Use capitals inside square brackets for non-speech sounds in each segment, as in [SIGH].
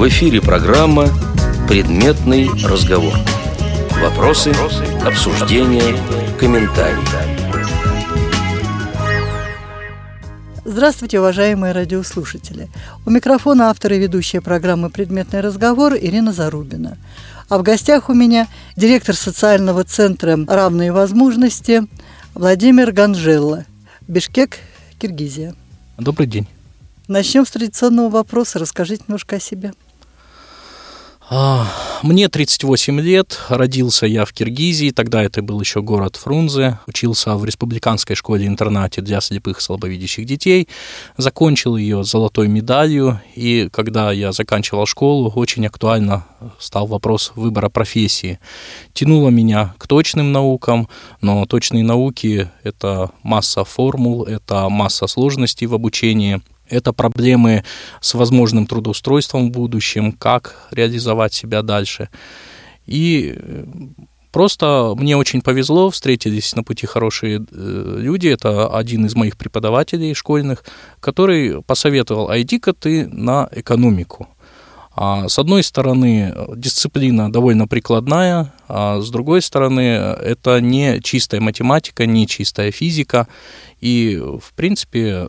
В эфире программа «Предметный разговор». Вопросы, обсуждения, комментарии. Здравствуйте, уважаемые радиослушатели. У микрофона автор и ведущая программы «Предметный разговор» Ирина Зарубина. А в гостях у меня директор социального центра «Равные возможности» Владимир Ганжелла, Бишкек, Киргизия. Добрый день. Начнем с традиционного вопроса. Расскажите немножко о себе. А, мне 38 лет, родился я в Киргизии, тогда это был еще город Фрунзе, учился в республиканской школе-интернате для слепых и слабовидящих детей, закончил ее золотой медалью, и когда я заканчивал школу, очень актуально стал вопрос выбора профессии. Тянуло меня к точным наукам, но точные науки — это масса формул, это масса сложностей в обучении — это проблемы с возможным трудоустройством в будущем, как реализовать себя дальше. И э, Просто мне очень повезло, встретились на пути хорошие э, люди. Это один из моих преподавателей школьных, который посоветовал, а иди-ка ты на экономику. А с одной стороны, дисциплина довольно прикладная, а с другой стороны, это не чистая математика, не чистая физика. И, в принципе,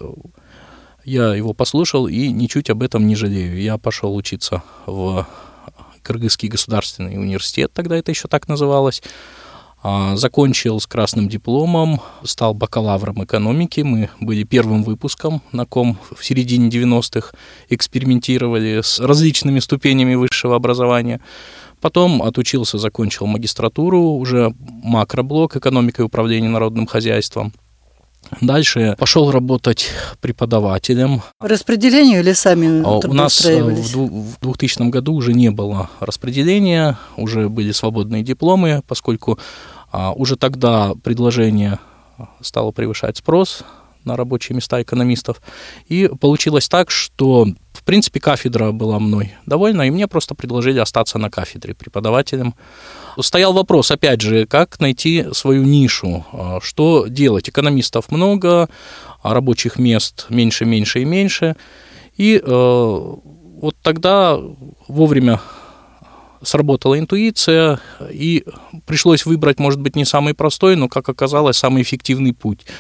я его послушал и ничуть об этом не жалею. Я пошел учиться в Кыргызский государственный университет, тогда это еще так называлось. А, закончил с красным дипломом, стал бакалавром экономики. Мы были первым выпуском, на ком в середине 90-х экспериментировали с различными ступенями высшего образования. Потом отучился, закончил магистратуру, уже макроблок экономика и управление народным хозяйством. Дальше пошел работать преподавателем. Распределению или сами а У нас э, в 2000 году уже не было распределения, уже были свободные дипломы, поскольку а, уже тогда предложение стало превышать спрос на рабочие места экономистов. И получилось так, что, в принципе, кафедра была мной довольна, и мне просто предложили остаться на кафедре преподавателем. Стоял вопрос, опять же, как найти свою нишу, а, что делать. Экономистов много, а рабочих мест меньше, меньше и меньше. И э, вот тогда вовремя сработала интуиция, и пришлось выбрать, может быть, не самый простой, но, как оказалось, самый эффективный путь –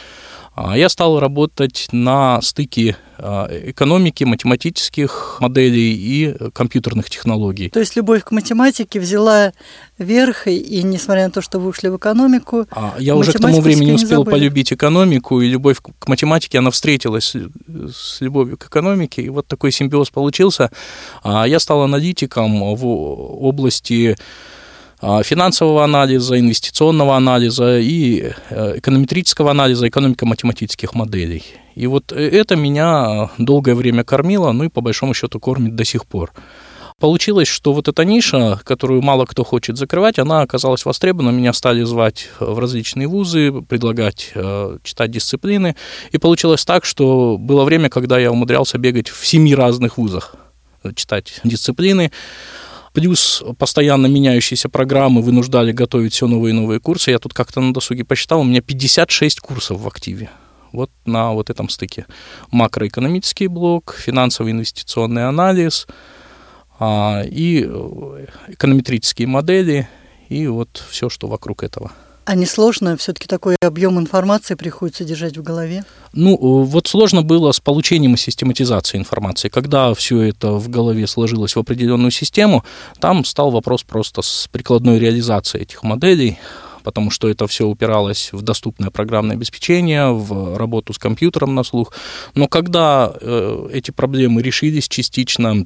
я стал работать на стыке а, экономики, математических моделей и компьютерных технологий. То есть любовь к математике взяла верх, и несмотря на то, что вы ушли в экономику... А я уже к тому времени успел полюбить экономику, и любовь к математике, она встретилась с любовью к экономике, и вот такой симбиоз получился. А я стал аналитиком в области а, финансового анализа, инвестиционного анализа и э, эконометрического анализа, экономико-математических моделей. И вот э, это меня долгое время кормило, ну и по большому счету кормит до сих пор. Получилось, что вот эта ниша, которую мало кто хочет закрывать, она оказалась востребована. Меня стали звать в различные вузы, предлагать э, читать дисциплины. И получилось так, что было время, когда я умудрялся бегать в семи разных вузах, читать дисциплины. Плюс постоянно меняющиеся программы вынуждали готовить все новые и новые курсы. Я тут как-то на досуге посчитал, у меня 56 курсов в активе. Вот на вот этом стыке. Макроэкономический блок, финансовый инвестиционный анализ а, и э, эконометрические модели, и вот все, что вокруг этого. А не сложно? Все-таки такой объем информации приходится держать в голове? Ну, э, вот сложно было с получением и систематизацией информации. Когда все это в голове сложилось в определенную систему, там стал вопрос просто с прикладной реализацией этих моделей, потому что это все упиралось в доступное программное обеспечение, в работу с компьютером на слух. Но когда э, эти проблемы решились частично,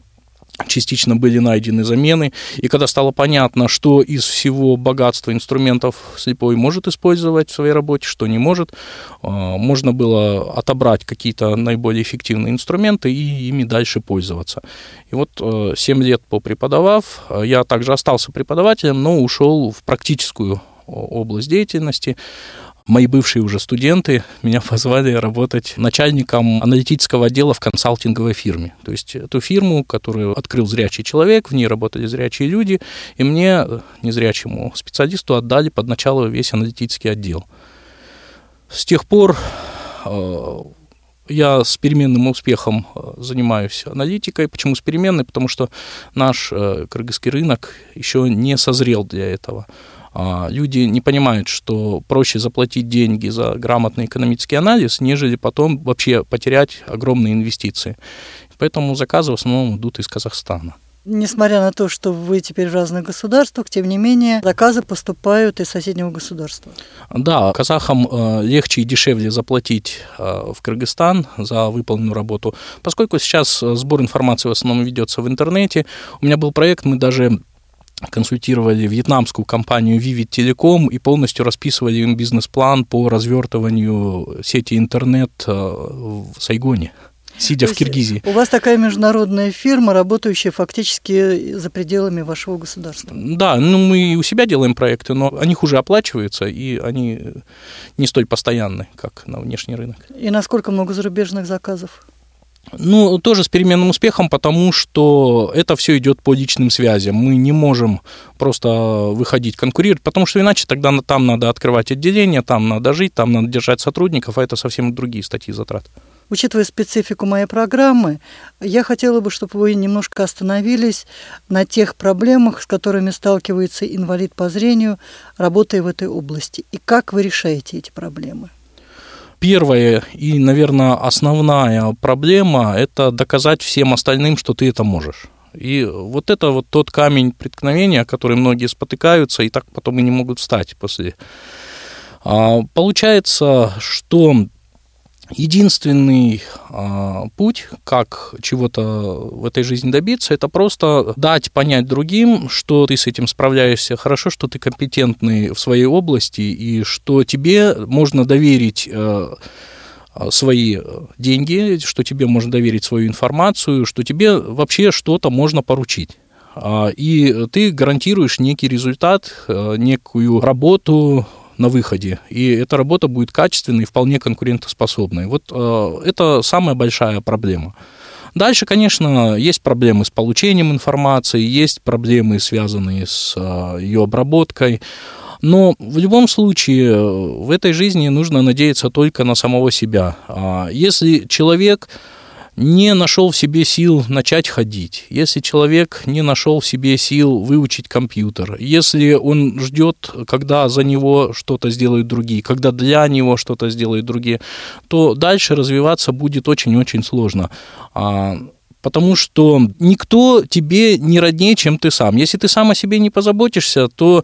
частично были найдены замены. И когда стало понятно, что из всего богатства инструментов слепой может использовать в своей работе, что не может, а, можно было отобрать какие-то наиболее эффективные инструменты и ими дальше пользоваться. И вот 7 э, лет попреподавав, э, я также остался преподавателем, но ушел в практическую область деятельности мои бывшие уже студенты меня [LAUGHS] позвали работать начальником аналитического отдела в консалтинговой фирме. То есть эту фирму, которую открыл зрячий человек, в ней работали зрячие люди, и мне, незрячему специалисту, отдали под начало весь аналитический отдел. С тех пор э, я с переменным успехом э, занимаюсь аналитикой. Почему с переменной? Потому что наш э, кыргызский рынок еще не созрел для этого. А, люди не понимают, что проще заплатить деньги за грамотный экономический анализ, нежели потом вообще потерять огромные инвестиции. Поэтому заказы в основном идут из Казахстана. Несмотря на то, что вы теперь в разных государствах, тем не менее, заказы поступают из соседнего государства. Да, казахам э, легче и дешевле заплатить э, в Кыргызстан за выполненную работу, поскольку сейчас э, сбор информации в основном ведется в интернете. У меня был проект, мы даже консультировали вьетнамскую компанию Vivid Telecom и полностью расписывали им бизнес-план по развертыванию сети интернет в Сайгоне сидя То в Киргизии. У вас такая международная фирма, работающая фактически за пределами вашего государства. Да, ну мы и у себя делаем проекты, но они хуже оплачиваются, и они не столь постоянны, как на внешний рынок. И насколько много зарубежных заказов? Ну, тоже с переменным успехом, потому что это все идет по личным связям. Мы не можем просто выходить конкурировать, потому что иначе тогда там надо открывать отделение, там надо жить, там надо держать сотрудников, а это совсем другие статьи затрат. Учитывая специфику моей программы, я хотела бы, чтобы вы немножко остановились на тех проблемах, с которыми сталкивается инвалид по зрению, работая в этой области. И как вы решаете эти проблемы? Первая и, наверное, основная проблема – это доказать всем остальным, что ты это можешь. И вот это вот тот камень преткновения, который многие спотыкаются и так потом и не могут встать после. А, получается, что Единственный э, путь, как чего-то в этой жизни добиться, это просто дать понять другим, что ты с этим справляешься хорошо, что ты компетентный в своей области и что тебе можно доверить э, свои деньги, что тебе можно доверить свою информацию, что тебе вообще что-то можно поручить. И ты гарантируешь некий результат, некую работу, на выходе, и эта работа будет качественной и вполне конкурентоспособной. Вот э, это самая большая проблема. Дальше, конечно, есть проблемы с получением информации, есть проблемы, связанные с э, ее обработкой. Но в любом случае в этой жизни нужно надеяться только на самого себя. А если человек не нашел в себе сил начать ходить, если человек не нашел в себе сил выучить компьютер, если он ждет, когда за него что-то сделают другие, когда для него что-то сделают другие, то дальше развиваться будет очень-очень сложно а, потому что никто тебе не роднее, чем ты сам. Если ты сам о себе не позаботишься, то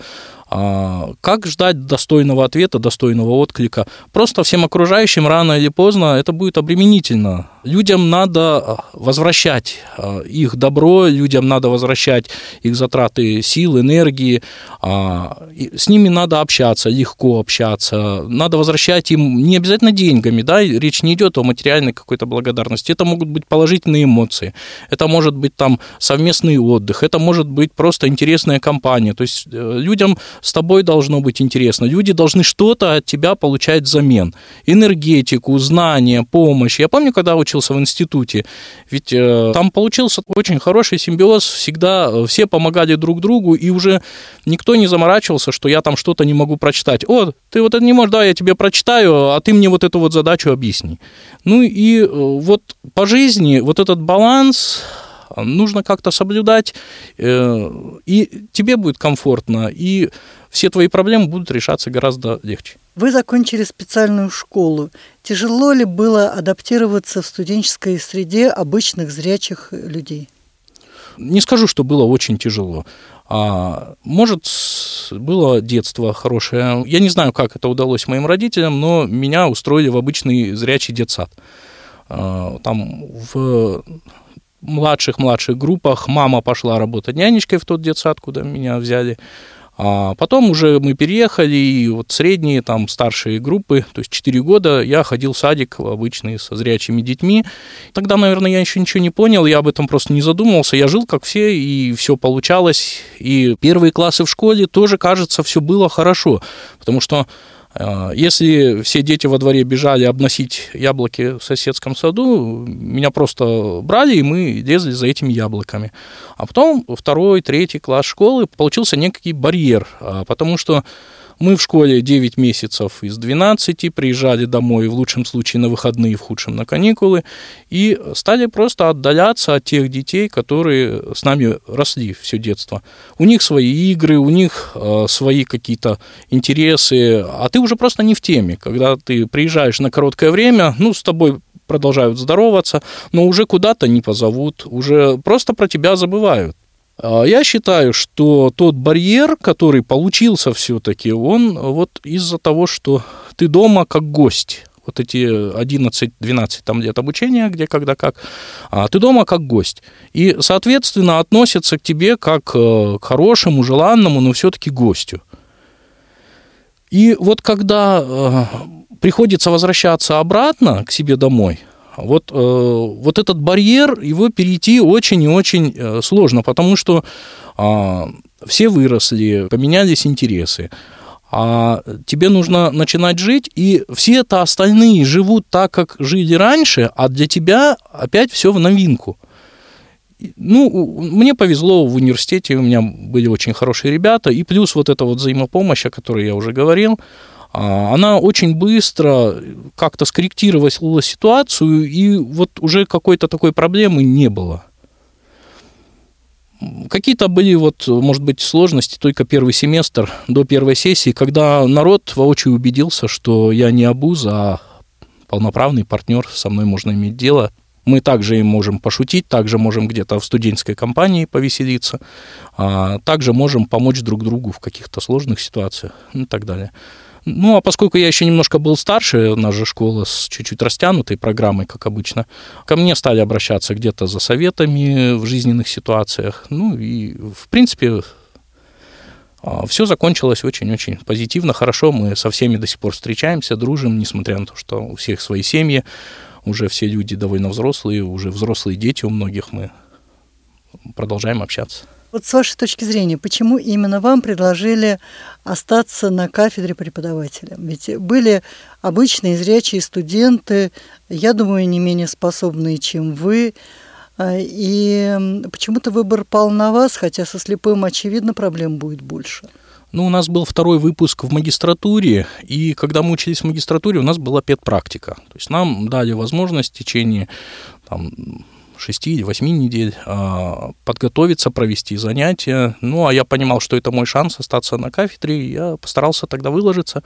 как ждать достойного ответа, достойного отклика? Просто всем окружающим рано или поздно это будет обременительно. Людям надо а, возвращать а, их добро, людям надо возвращать их затраты сил, энергии. С ними надо общаться, легко общаться. Надо возвращать им не обязательно деньгами, да, речь не идет о материальной какой-то благодарности. Это могут быть положительные эмоции, это может быть там совместный отдых, это может быть просто интересная компания. То есть э, людям с тобой должно быть интересно. Люди должны что-то от тебя получать взамен. Энергетику, знания, помощь. Я помню, когда учился в институте, ведь э, там получился очень хороший симбиоз, всегда э, все помогали друг другу, и уже никто не заморачивался, что я там что-то не могу прочитать. О, ты вот это не можешь, да, я тебе прочитаю, а ты мне вот эту вот задачу объясни. Ну и э, вот по жизни вот этот баланс, нужно как-то соблюдать, э, и тебе будет комфортно, и все твои проблемы будут решаться гораздо легче. Вы закончили специальную школу. Тяжело ли было адаптироваться в студенческой среде обычных зрячих людей? Не скажу, что было очень тяжело. А, может, было детство хорошее. Я не знаю, как это удалось моим родителям, но меня устроили в обычный зрячий детсад. А, там в младших-младших группах мама пошла работать нянечкой в тот детсад, куда меня взяли. А потом уже мы переехали, и вот средние, там, старшие группы, то есть 4 года, я ходил в садик обычный со зрячими детьми. Тогда, наверное, я еще ничего не понял, я об этом просто не задумывался. Я жил как все, и все получалось. И первые классы в школе тоже, кажется, все было хорошо, потому что если все дети во дворе бежали обносить яблоки в соседском саду, меня просто брали, и мы лезли за этими яблоками. А потом второй, третий класс школы получился некий барьер, а, потому что Мы в школе 9 месяцев из 12, приезжали домой в лучшем случае на выходные, в худшем на каникулы, и стали просто отдаляться от тех детей, которые с нами росли все детство. У них свои игры, у них э, свои какие-то интересы, а ты уже просто не в теме. Когда ты приезжаешь на короткое время, ну, с тобой продолжают здороваться, но уже куда-то не позовут, уже просто про тебя забывают. А я считаю, что тот барьер, который получился все-таки, он вот из-за того, что ты дома как гость, вот эти 11-12 там лет обучения, где, когда, как, а ты дома как гость. И, соответственно, относятся к тебе как э, к хорошему, желанному, но все-таки гостю. И вот когда э, приходится возвращаться обратно к себе домой – вот, э, вот этот барьер, его перейти очень и очень э, сложно, потому что э, все выросли, поменялись интересы. А тебе нужно начинать жить, и все это остальные живут так, как жили раньше, а для тебя опять все в новинку. Ну, мне повезло в университете, у меня были очень хорошие ребята, и плюс вот эта вот взаимопомощь, о которой я уже говорил, а, она очень быстро как-то скорректировала ситуацию, и вот уже какой-то такой проблемы не было. Какие-то были, вот, может быть, сложности только первый семестр до первой сессии, когда народ воочию убедился, что я не обуз, а полноправный партнер, со мной можно иметь дело. Мы также им можем пошутить, также можем где-то в студенческой компании повеселиться, а также можем помочь друг другу в каких-то сложных ситуациях и так далее. Ну, а поскольку я еще немножко был старше, наша школа с чуть-чуть растянутой программой, как обычно, ко мне стали обращаться где-то за советами в жизненных ситуациях. Ну, и, в принципе, а, все закончилось очень-очень позитивно, хорошо. Мы со всеми до сих пор встречаемся, дружим, несмотря на то, что у всех свои семьи, уже все люди довольно взрослые, уже взрослые дети у многих, мы продолжаем общаться. Вот с вашей точки зрения, почему именно вам предложили остаться на кафедре преподавателя? Ведь были обычные зрячие студенты, я думаю, не менее способные, чем вы. А, и почему-то выбор пал на вас, хотя со слепым, очевидно, проблем будет больше. Ну, у нас был второй выпуск в магистратуре, и когда мы учились в магистратуре, у нас была педпрактика. То есть нам дали возможность в течение там, 6 или 8 недель а, подготовиться, провести занятия. Ну, а я понимал, что это мой шанс остаться на кафедре, и я постарался тогда выложиться.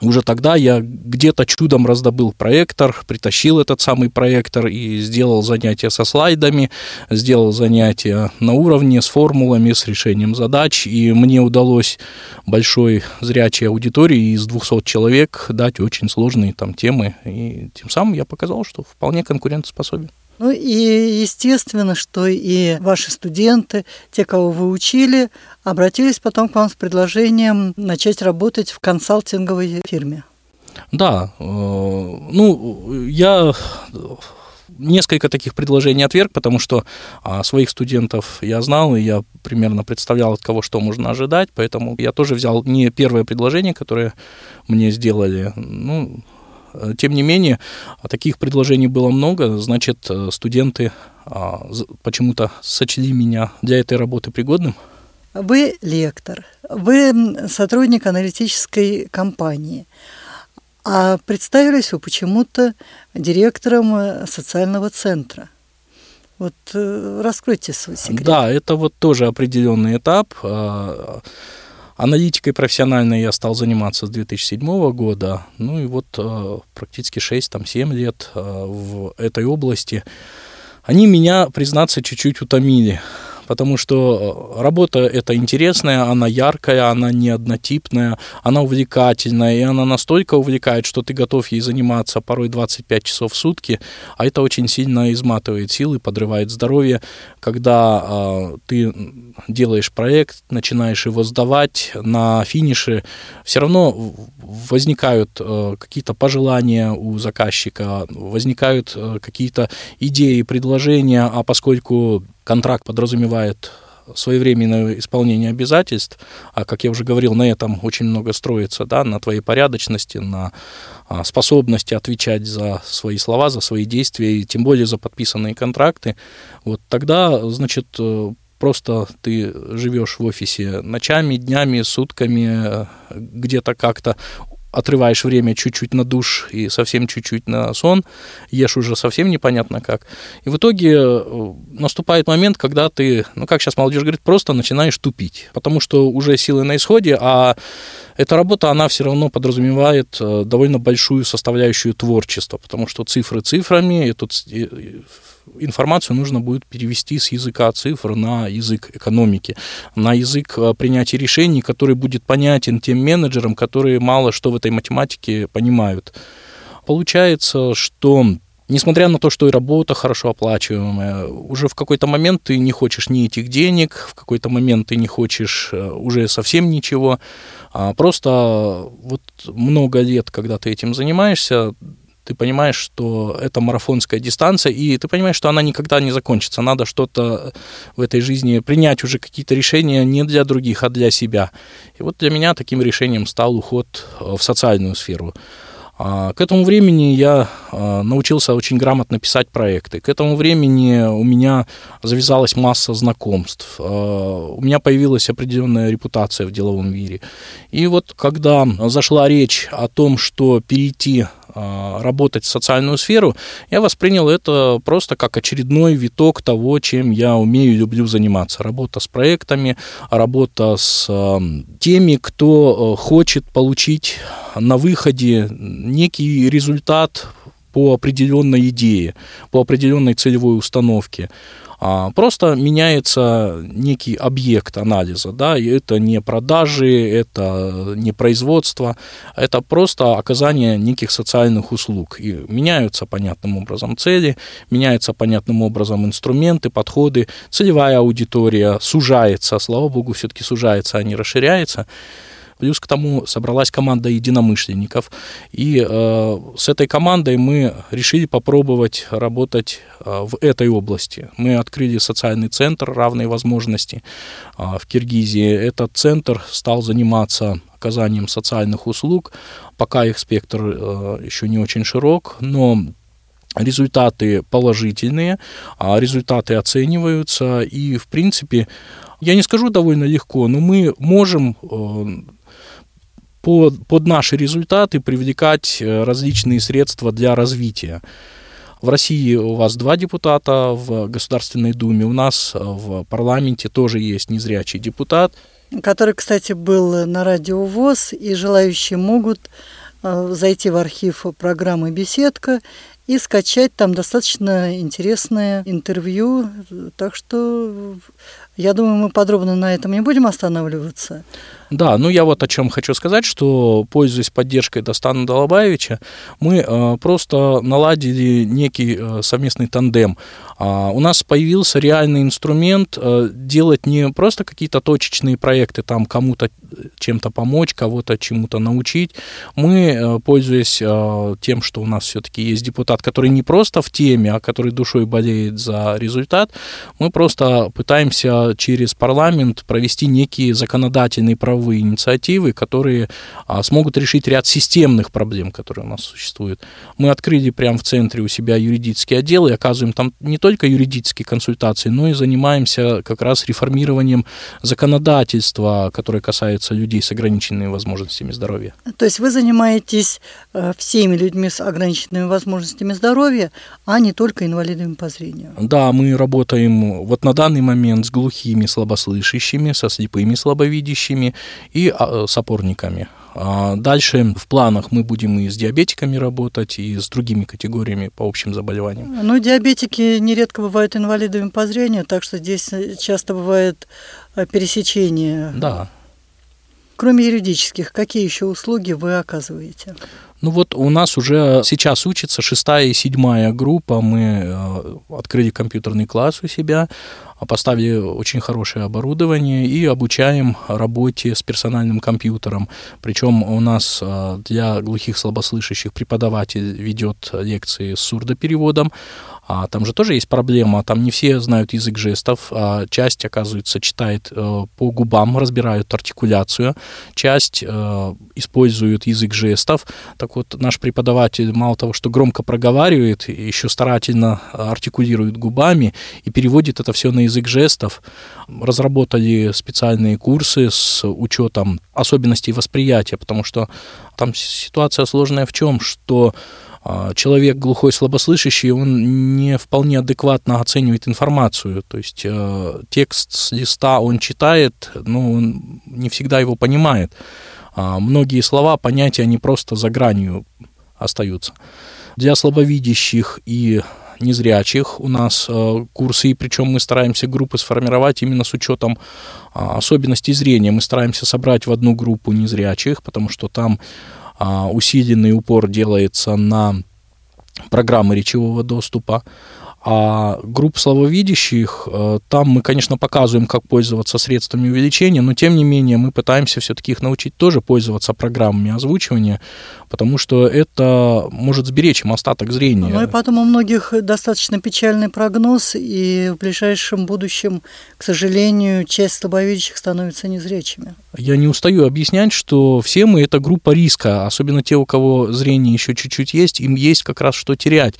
Уже тогда я где-то чудом раздобыл проектор, притащил этот самый проектор и сделал занятия со слайдами, сделал занятия на уровне с формулами, с решением задач, и мне удалось большой зрячей аудитории из 200 человек дать очень сложные там темы, и тем самым я показал, что вполне конкурентоспособен. Ну и естественно, что и ваши студенты, те, кого вы учили, обратились потом к вам с предложением начать работать в консалтинговой фирме. Да, э, ну, я несколько таких предложений отверг, потому что а, своих студентов я знал, и я примерно представлял, от кого что можно ожидать, поэтому я тоже взял не первое предложение, которое мне сделали, ну, тем не менее, таких предложений было много, значит, э, студенты а, почему-то сочли меня для этой работы пригодным. Вы лектор, вы сотрудник аналитической компании, а представились вы почему-то директором э, социального центра. Вот раскройте свой секрет. Да, это вот тоже определенный этап. Аналитикой профессиональной я стал заниматься с 2007 года, ну и вот э, практически 6-7 лет э, в этой области. Они меня, признаться, чуть-чуть утомили потому что э, работа эта интересная, она яркая, она не однотипная, она увлекательная, и она настолько увлекает, что ты готов ей заниматься порой 25 часов в сутки, а это очень сильно изматывает силы, подрывает здоровье, когда э, ты делаешь проект, начинаешь его сдавать, на финише все равно возникают э, какие-то пожелания у заказчика, возникают э, какие-то идеи, предложения, а поскольку контракт подразумевает своевременное исполнение обязательств, а, как я уже говорил, на этом очень много строится, да, на твоей порядочности, на а, способности отвечать за свои слова, за свои действия, и тем более за подписанные контракты, вот тогда, значит, э, просто ты живешь в офисе ночами, днями, сутками, где-то как-то отрываешь время чуть-чуть на душ и совсем чуть-чуть на сон, ешь уже совсем непонятно как. И в итоге э, наступает момент, когда ты, ну как сейчас молодежь говорит, просто начинаешь тупить, потому что уже силы на исходе, а эта работа, она все равно подразумевает э, довольно большую составляющую творчества, потому что цифры цифрами, эту информацию нужно будет перевести с языка цифр на язык экономики, на язык э, принятия решений, который будет понятен тем менеджерам, которые мало что в этой математике понимают. Получается, что несмотря на то, что и работа хорошо оплачиваемая, уже в какой-то момент ты не хочешь ни этих денег, в какой-то момент ты не хочешь э, уже совсем ничего, а просто вот много лет, когда ты этим занимаешься, ты понимаешь, что это марафонская дистанция, и ты понимаешь, что она никогда не закончится. Надо что-то в этой жизни принять уже какие-то решения не для других, а для себя. И вот для меня таким решением стал уход э, в социальную сферу. А, к этому времени я а, научился очень грамотно писать проекты. К этому времени у меня завязалась масса знакомств. А, у меня появилась определенная репутация в деловом мире. И вот когда зашла речь о том, что перейти работать в социальную сферу, я воспринял это просто как очередной виток того, чем я умею и люблю заниматься. Работа с проектами, работа с теми, кто э, хочет получить на выходе некий результат по определенной идее, по определенной целевой установке. А, просто меняется некий объект анализа, да, и это не продажи, это не производство, это просто оказание неких социальных услуг. И меняются понятным образом цели, меняются понятным образом инструменты, подходы, целевая аудитория сужается, слава богу, все-таки сужается, а не расширяется. Плюс к тому собралась команда единомышленников. И э, с этой командой мы решили попробовать работать э, в этой области. Мы открыли социальный центр равной возможности э, в Киргизии. Этот центр стал заниматься оказанием социальных услуг. Пока их спектр э, еще не очень широк, но результаты положительные, а результаты оцениваются, и, в принципе, я не скажу довольно легко, но мы можем э, под, под наши результаты привлекать э, различные средства для развития. В России у вас два депутата в Государственной Думе, у нас в парламенте тоже есть незрячий депутат. Который, кстати, был на радио ВОЗ, и желающие могут э, зайти в архив программы «Беседка» и скачать там достаточно интересное интервью. Так что я думаю, мы подробно на этом не будем останавливаться. Да, ну я вот о чем хочу сказать, что, пользуясь поддержкой Достана Долобаевича, мы э, просто наладили некий э, совместный тандем. А, у нас появился реальный инструмент э, делать не просто какие-то точечные проекты, там кому-то чем-то помочь, кого-то чему-то научить. Мы, э, пользуясь э, тем, что у нас все-таки есть депутат, который не просто в теме, а который душой болеет за результат, мы просто пытаемся через парламент провести некие законодательные правовые инициативы, которые а, смогут решить ряд системных проблем, которые у нас существуют. Мы открыли прямо в центре у себя юридический отдел и оказываем там не только юридические консультации, но и занимаемся как раз реформированием законодательства, которое касается людей с ограниченными возможностями здоровья. То есть вы занимаетесь э, всеми людьми с ограниченными возможностями здоровья, а не только инвалидами по зрению? Да, мы работаем вот на данный момент с глухими, слабослышащими, со слепыми, слабовидящими, и а, с опорниками. А дальше в планах мы будем и с диабетиками работать, и с другими категориями по общим заболеваниям. Ну, диабетики нередко бывают инвалидами по зрению, так что здесь часто бывает э, пересечение. Да. Кроме юридических, какие еще услуги вы оказываете? Ну вот у нас уже сейчас учится шестая и седьмая группа. Мы э, открыли компьютерный класс у себя, поставили очень хорошее оборудование и обучаем работе с персональным компьютером. Причем у нас э, для глухих слабослышащих преподаватель ведет лекции с сурдопереводом, А там же тоже есть проблема, там не все знают язык жестов, а часть, оказывается, читает э, по губам, разбирают артикуляцию, часть э, использует язык жестов. Так вот, наш преподаватель мало того, что громко проговаривает, еще старательно артикулирует губами и переводит это все на язык жестов. Разработали специальные курсы с учетом особенностей восприятия, потому что там ситуация сложная в чем, что человек глухой, слабослышащий, он не вполне адекватно оценивает информацию. То есть э, текст с листа он читает, но он не всегда его понимает. А многие слова, понятия, они просто за гранью остаются. Для слабовидящих и незрячих у нас э, курсы, и причем мы стараемся группы сформировать именно с учетом а, особенностей зрения. Мы стараемся собрать в одну группу незрячих, потому что там а, усиленный упор делается на программы речевого доступа. А групп слабовидящих, э, там мы, конечно, показываем, как пользоваться средствами увеличения, но тем не менее мы пытаемся все-таки их научить тоже пользоваться программами озвучивания, потому что это может сберечь им остаток зрения. Ну и потом у многих достаточно печальный прогноз, и в ближайшем будущем, к сожалению, часть слабовидящих становится незрячими. Я не устаю объяснять, что все мы это группа риска, особенно те, у кого зрение еще чуть-чуть есть, им есть как раз что терять.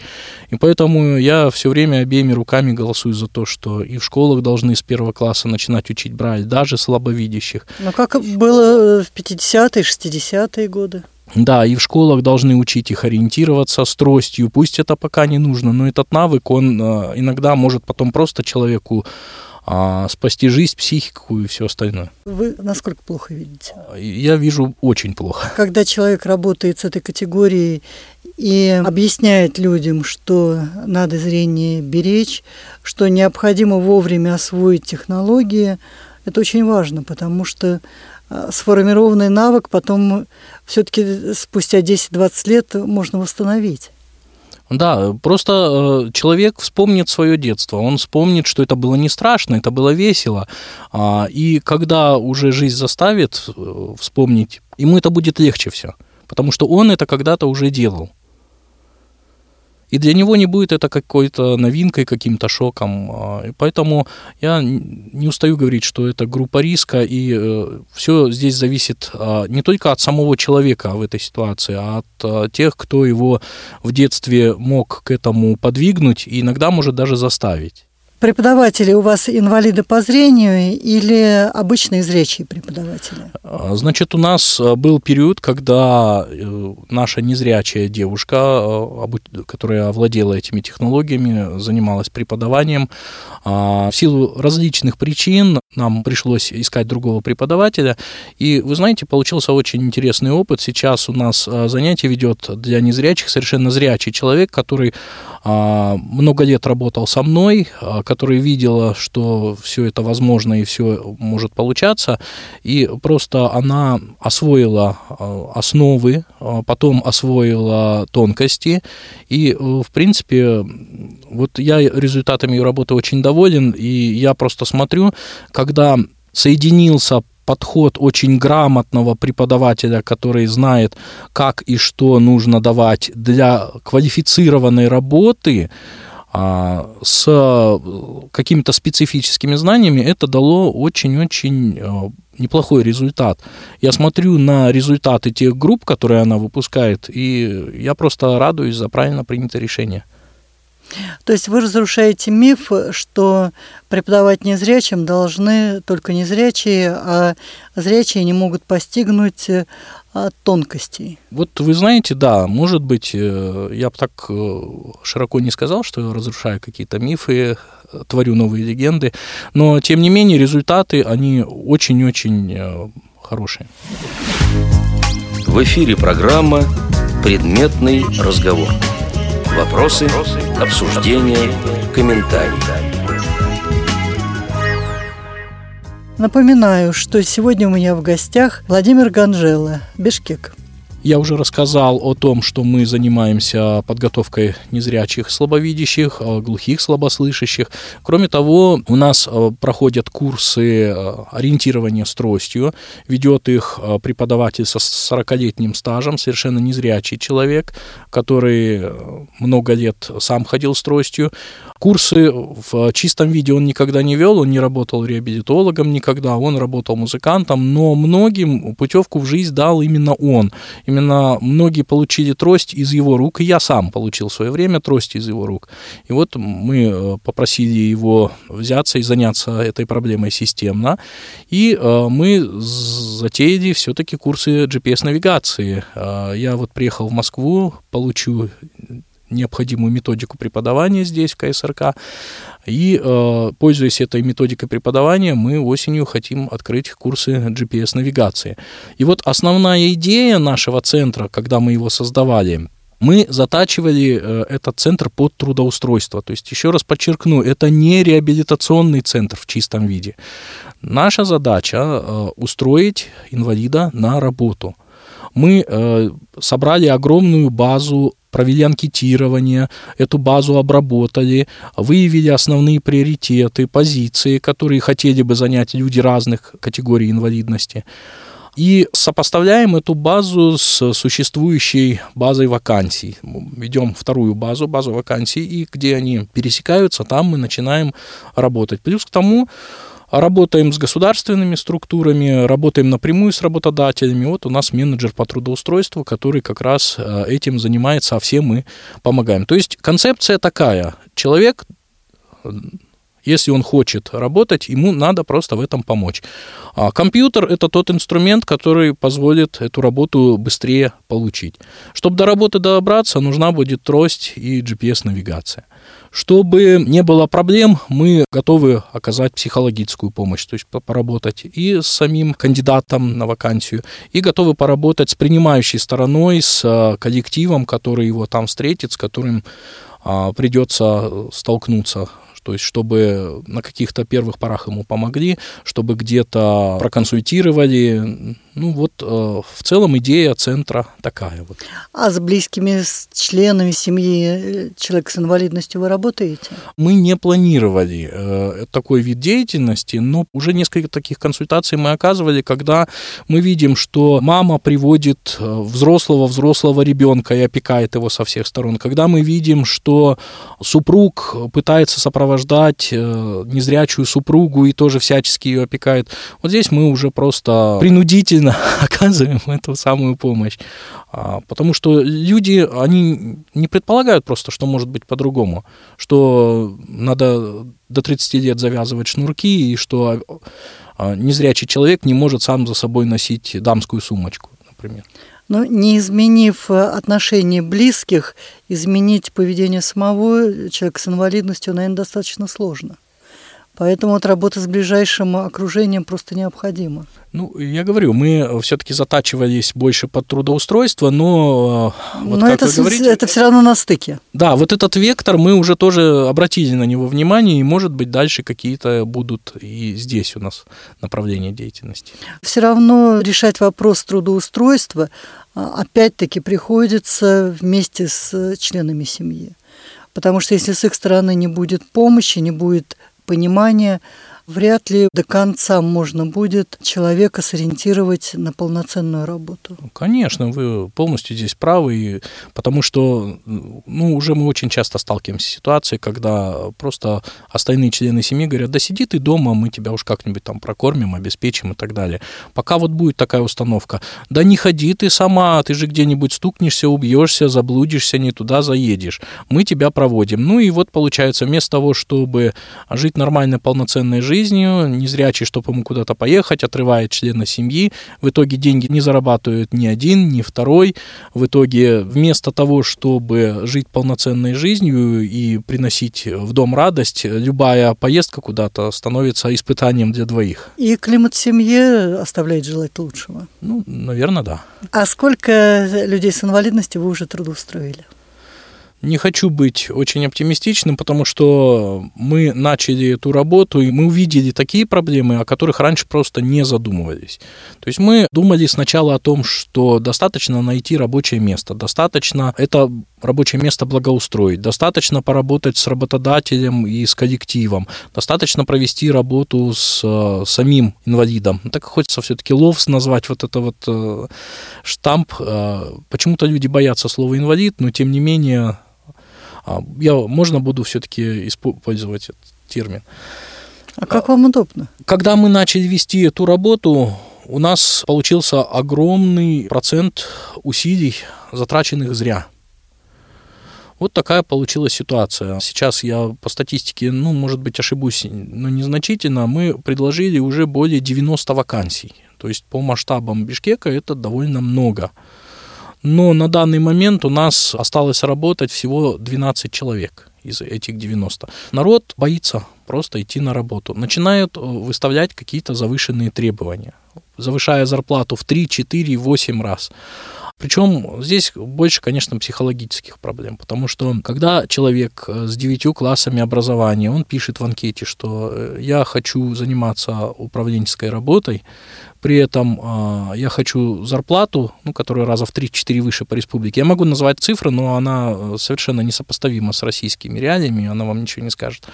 И поэтому я все время обеими руками голосую за то, что и в школах должны с первого класса начинать учить брать, даже слабовидящих. Ну, как было в 50-е, 60-е годы. Да, и в школах должны учить их ориентироваться с тростью. Пусть это пока не нужно, но этот навык, он э, иногда может потом просто человеку а, спасти жизнь, психику и все остальное. Вы насколько плохо видите? Я вижу очень плохо. Когда человек работает с этой категорией и объясняет людям, что надо зрение беречь, что необходимо вовремя освоить технологии, это очень важно, потому что а, сформированный навык потом все-таки спустя 10-20 лет можно восстановить. Да, просто э, человек вспомнит свое детство, он вспомнит, что это было не страшно, это было весело. А, и когда уже жизнь заставит э, вспомнить, ему это будет легче все, потому что он это когда-то уже делал. И для него не будет это какой-то новинкой, каким-то шоком. А, и поэтому я не устаю говорить, что это группа риска, и э, все здесь зависит а, не только от самого человека в этой ситуации, а от а, тех, кто его в детстве мог к этому подвигнуть и иногда может даже заставить. Преподаватели у вас инвалиды по зрению или обычные зрячие преподаватели? А, значит, у нас а, был период, когда э, наша незрячая девушка, а, которая овладела этими технологиями, занималась преподаванием, в силу различных причин нам пришлось искать другого преподавателя. И, вы знаете, получился очень интересный опыт. Сейчас у нас занятие ведет для незрячих совершенно зрячий человек, который много лет работал со мной, которая видела, что все это возможно и все может получаться, и просто она освоила а, основы, а, потом освоила тонкости, и, э, в принципе, вот я результатами ее работы очень доволен, и я просто смотрю, когда соединился подход очень грамотного преподавателя, который знает, как и что нужно давать для квалифицированной работы, а, с какими-то специфическими знаниями, это дало очень-очень э, неплохой результат. Я смотрю на результаты тех групп, которые она выпускает, и я просто радуюсь за правильно принятое решение. То есть вы разрушаете миф, что преподавать незрячим должны только незрячие, а зрячие не могут постигнуть а, тонкостей. Вот вы знаете, да, может быть, э, я бы так э, широко не сказал, что я разрушаю какие-то мифы, творю новые легенды, но, тем не менее, результаты, они очень-очень э, хорошие. В эфире программа «Предметный разговор». Вопросы, обсуждения, комментарии. Напоминаю, что сегодня у меня в гостях Владимир Ганжела, Бишкек. Я уже рассказал о том, что мы занимаемся подготовкой незрячих, слабовидящих, э, глухих, слабослышащих. Кроме того, у нас э, проходят курсы э, ориентирования с тростью. Ведет их преподаватель со 40-летним стажем, совершенно незрячий человек, который много лет сам ходил с тростью. Курсы в чистом виде он никогда не вел, он не работал реабилитологом никогда, он работал музыкантом, но многим путевку в жизнь дал именно он. Именно многие получили трость из его рук, и я сам получил в свое время трость из его рук. И вот мы э, попросили его взяться и заняться этой проблемой системно, и э, мы затеяли все-таки курсы GPS-навигации. Э, я вот приехал в Москву, получу необходимую методику преподавания здесь, в КСРК. И, э, пользуясь этой методикой преподавания, мы осенью хотим открыть курсы GPS-навигации. И вот основная идея нашего центра, когда мы его создавали, мы затачивали э, этот центр под трудоустройство. То есть, еще раз подчеркну, это не реабилитационный центр в чистом виде. Наша задача э, устроить инвалида на работу. Мы собрали огромную базу провели анкетирование, эту базу обработали, выявили основные приоритеты, позиции, которые хотели бы занять люди разных категорий инвалидности. И сопоставляем эту базу с существующей базой вакансий. Ведем вторую базу, базу вакансий, и где они пересекаются, там мы начинаем работать. Плюс к тому, Работаем с государственными структурами, работаем напрямую с работодателями. Вот у нас менеджер по трудоустройству, который как раз э, этим занимается, а все мы помогаем. То есть концепция такая. Человек если он хочет работать, ему надо просто в этом помочь. А компьютер – это тот инструмент, который позволит эту работу быстрее получить. Чтобы до работы добраться, нужна будет трость и GPS-навигация. Чтобы не было проблем, мы готовы оказать психологическую помощь, то есть поработать и с самим кандидатом на вакансию, и готовы поработать с принимающей стороной, с а, коллективом, который его там встретит, с которым а, придется столкнуться. То есть чтобы на каких-то первых порах ему помогли, чтобы где-то проконсультировали, ну вот э, в целом идея центра такая вот. А с близкими с членами семьи э, человека с инвалидностью вы работаете? Мы не планировали э, такой вид деятельности, но уже несколько таких консультаций мы оказывали, когда мы видим, что мама приводит э, взрослого взрослого ребенка и опекает его со всех сторон, когда мы видим, что супруг пытается сопровождать э, незрячую супругу и тоже всячески ее опекает, вот здесь мы уже просто принудительно насильно [LAUGHS] оказываем эту самую помощь. А, потому что люди, они не предполагают просто, что может быть по-другому, что надо до 30 лет завязывать шнурки, и что а, незрячий человек не может сам за собой носить дамскую сумочку, например. Но не изменив отношения близких, изменить поведение самого человека с инвалидностью, наверное, достаточно сложно. Поэтому вот работа с ближайшим окружением просто необходима. Ну, я говорю, мы все-таки затачивались больше под трудоустройство, но... Э, вот но это, говорите, это все равно на стыке. Да, вот этот вектор, мы уже тоже обратили на него внимание, и, может быть, дальше какие-то будут и здесь у нас направления деятельности. Все равно решать вопрос трудоустройства а, опять-таки приходится вместе с членами семьи. Потому что если с их стороны не будет помощи, не будет понимания, вряд ли до конца можно будет человека сориентировать на полноценную работу. Конечно, вы полностью здесь правы, потому что ну, уже мы очень часто сталкиваемся с ситуацией, когда просто остальные члены семьи говорят, да сиди ты дома, мы тебя уж как-нибудь там прокормим, обеспечим и так далее. Пока вот будет такая установка, да не ходи ты сама, ты же где-нибудь стукнешься, убьешься, заблудишься, не туда заедешь, мы тебя проводим. Ну и вот получается, вместо того, чтобы жить нормальной, полноценной жизнью, жизнью, незрячий, чтобы ему куда-то поехать, отрывает члена семьи. В итоге деньги не зарабатывают ни один, ни второй. В итоге вместо того, чтобы жить полноценной жизнью и приносить в дом радость, любая поездка куда-то становится испытанием для двоих. И климат семьи оставляет желать лучшего. Ну, наверное, да. А сколько людей с инвалидностью вы уже трудоустроили? Не хочу быть очень оптимистичным, потому что мы начали эту работу, и мы увидели такие проблемы, о которых раньше просто не задумывались. То есть мы думали сначала о том, что достаточно найти рабочее место, достаточно это рабочее место благоустроить, достаточно поработать с работодателем и с коллективом, достаточно провести работу с э, самим инвалидом. Ну, так хочется все-таки ловс назвать вот это вот э, штамп. Э, почему-то люди боятся слова инвалид, но тем не менее я, можно буду все-таки использовать этот термин. А как вам удобно? Когда мы начали вести эту работу, у нас получился огромный процент усилий, затраченных зря. Вот такая получилась ситуация. Сейчас я по статистике, ну, может быть, ошибусь, но незначительно, мы предложили уже более 90 вакансий. То есть по масштабам Бишкека это довольно много. Но на данный момент у нас осталось работать всего 12 человек из этих 90. Народ боится просто идти на работу. Начинают э, выставлять какие-то завышенные требования, завышая зарплату в 3, 4, 8 раз. Причем здесь больше, конечно, психологических проблем, потому что когда человек э, с девятью классами образования, он пишет в анкете, что э, я хочу заниматься управленческой работой, при этом э, я хочу зарплату, ну, которая раза в 3-4 выше по республике. Я могу назвать цифры, но она э, совершенно несопоставима с российскими реалиями, она вам ничего не скажет.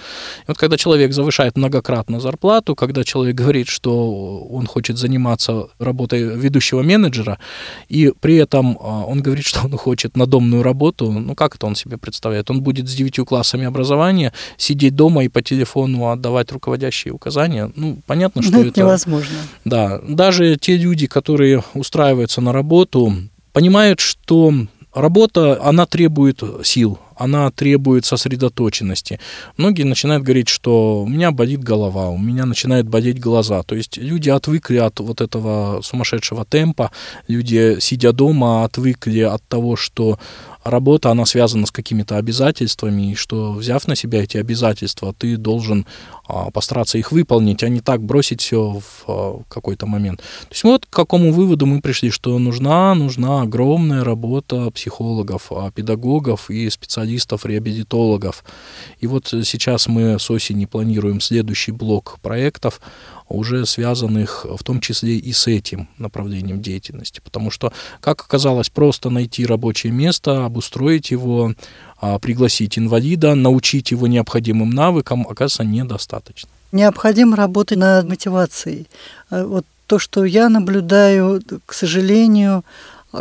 И вот когда человек завышает многократно зарплату, когда человек говорит, что он хочет заниматься работой ведущего менеджера, и при этом э, он говорит, что он хочет надомную работу, ну, как это он себе представляет? Он будет с девятью классами образования сидеть дома и по телефону отдавать руководящие указания? Ну, понятно, что ну, это... невозможно. Да, даже те люди, которые устраиваются на работу, понимают, что работа, она требует сил, она требует сосредоточенности. Многие начинают говорить, что у меня болит голова, у меня начинают болеть глаза. То есть люди отвыкли от вот этого сумасшедшего темпа, люди, сидя дома, отвыкли от того, что работа, она связана с какими-то обязательствами, и что, взяв на себя эти обязательства, ты должен а, постараться их выполнить, а не так бросить все в а, какой-то момент. То есть вот к какому выводу мы пришли, что нужна, нужна огромная работа психологов, а, педагогов и специалистов, реабилитологов. И вот сейчас мы с осени планируем следующий блок проектов, уже связанных в том числе и с этим направлением деятельности. Потому что, как оказалось, просто найти рабочее место, обустроить его, а, пригласить инвалида, научить его необходимым навыкам, оказывается, недостаточно. Необходимо работать над мотивацией. А вот то, что я наблюдаю, к сожалению,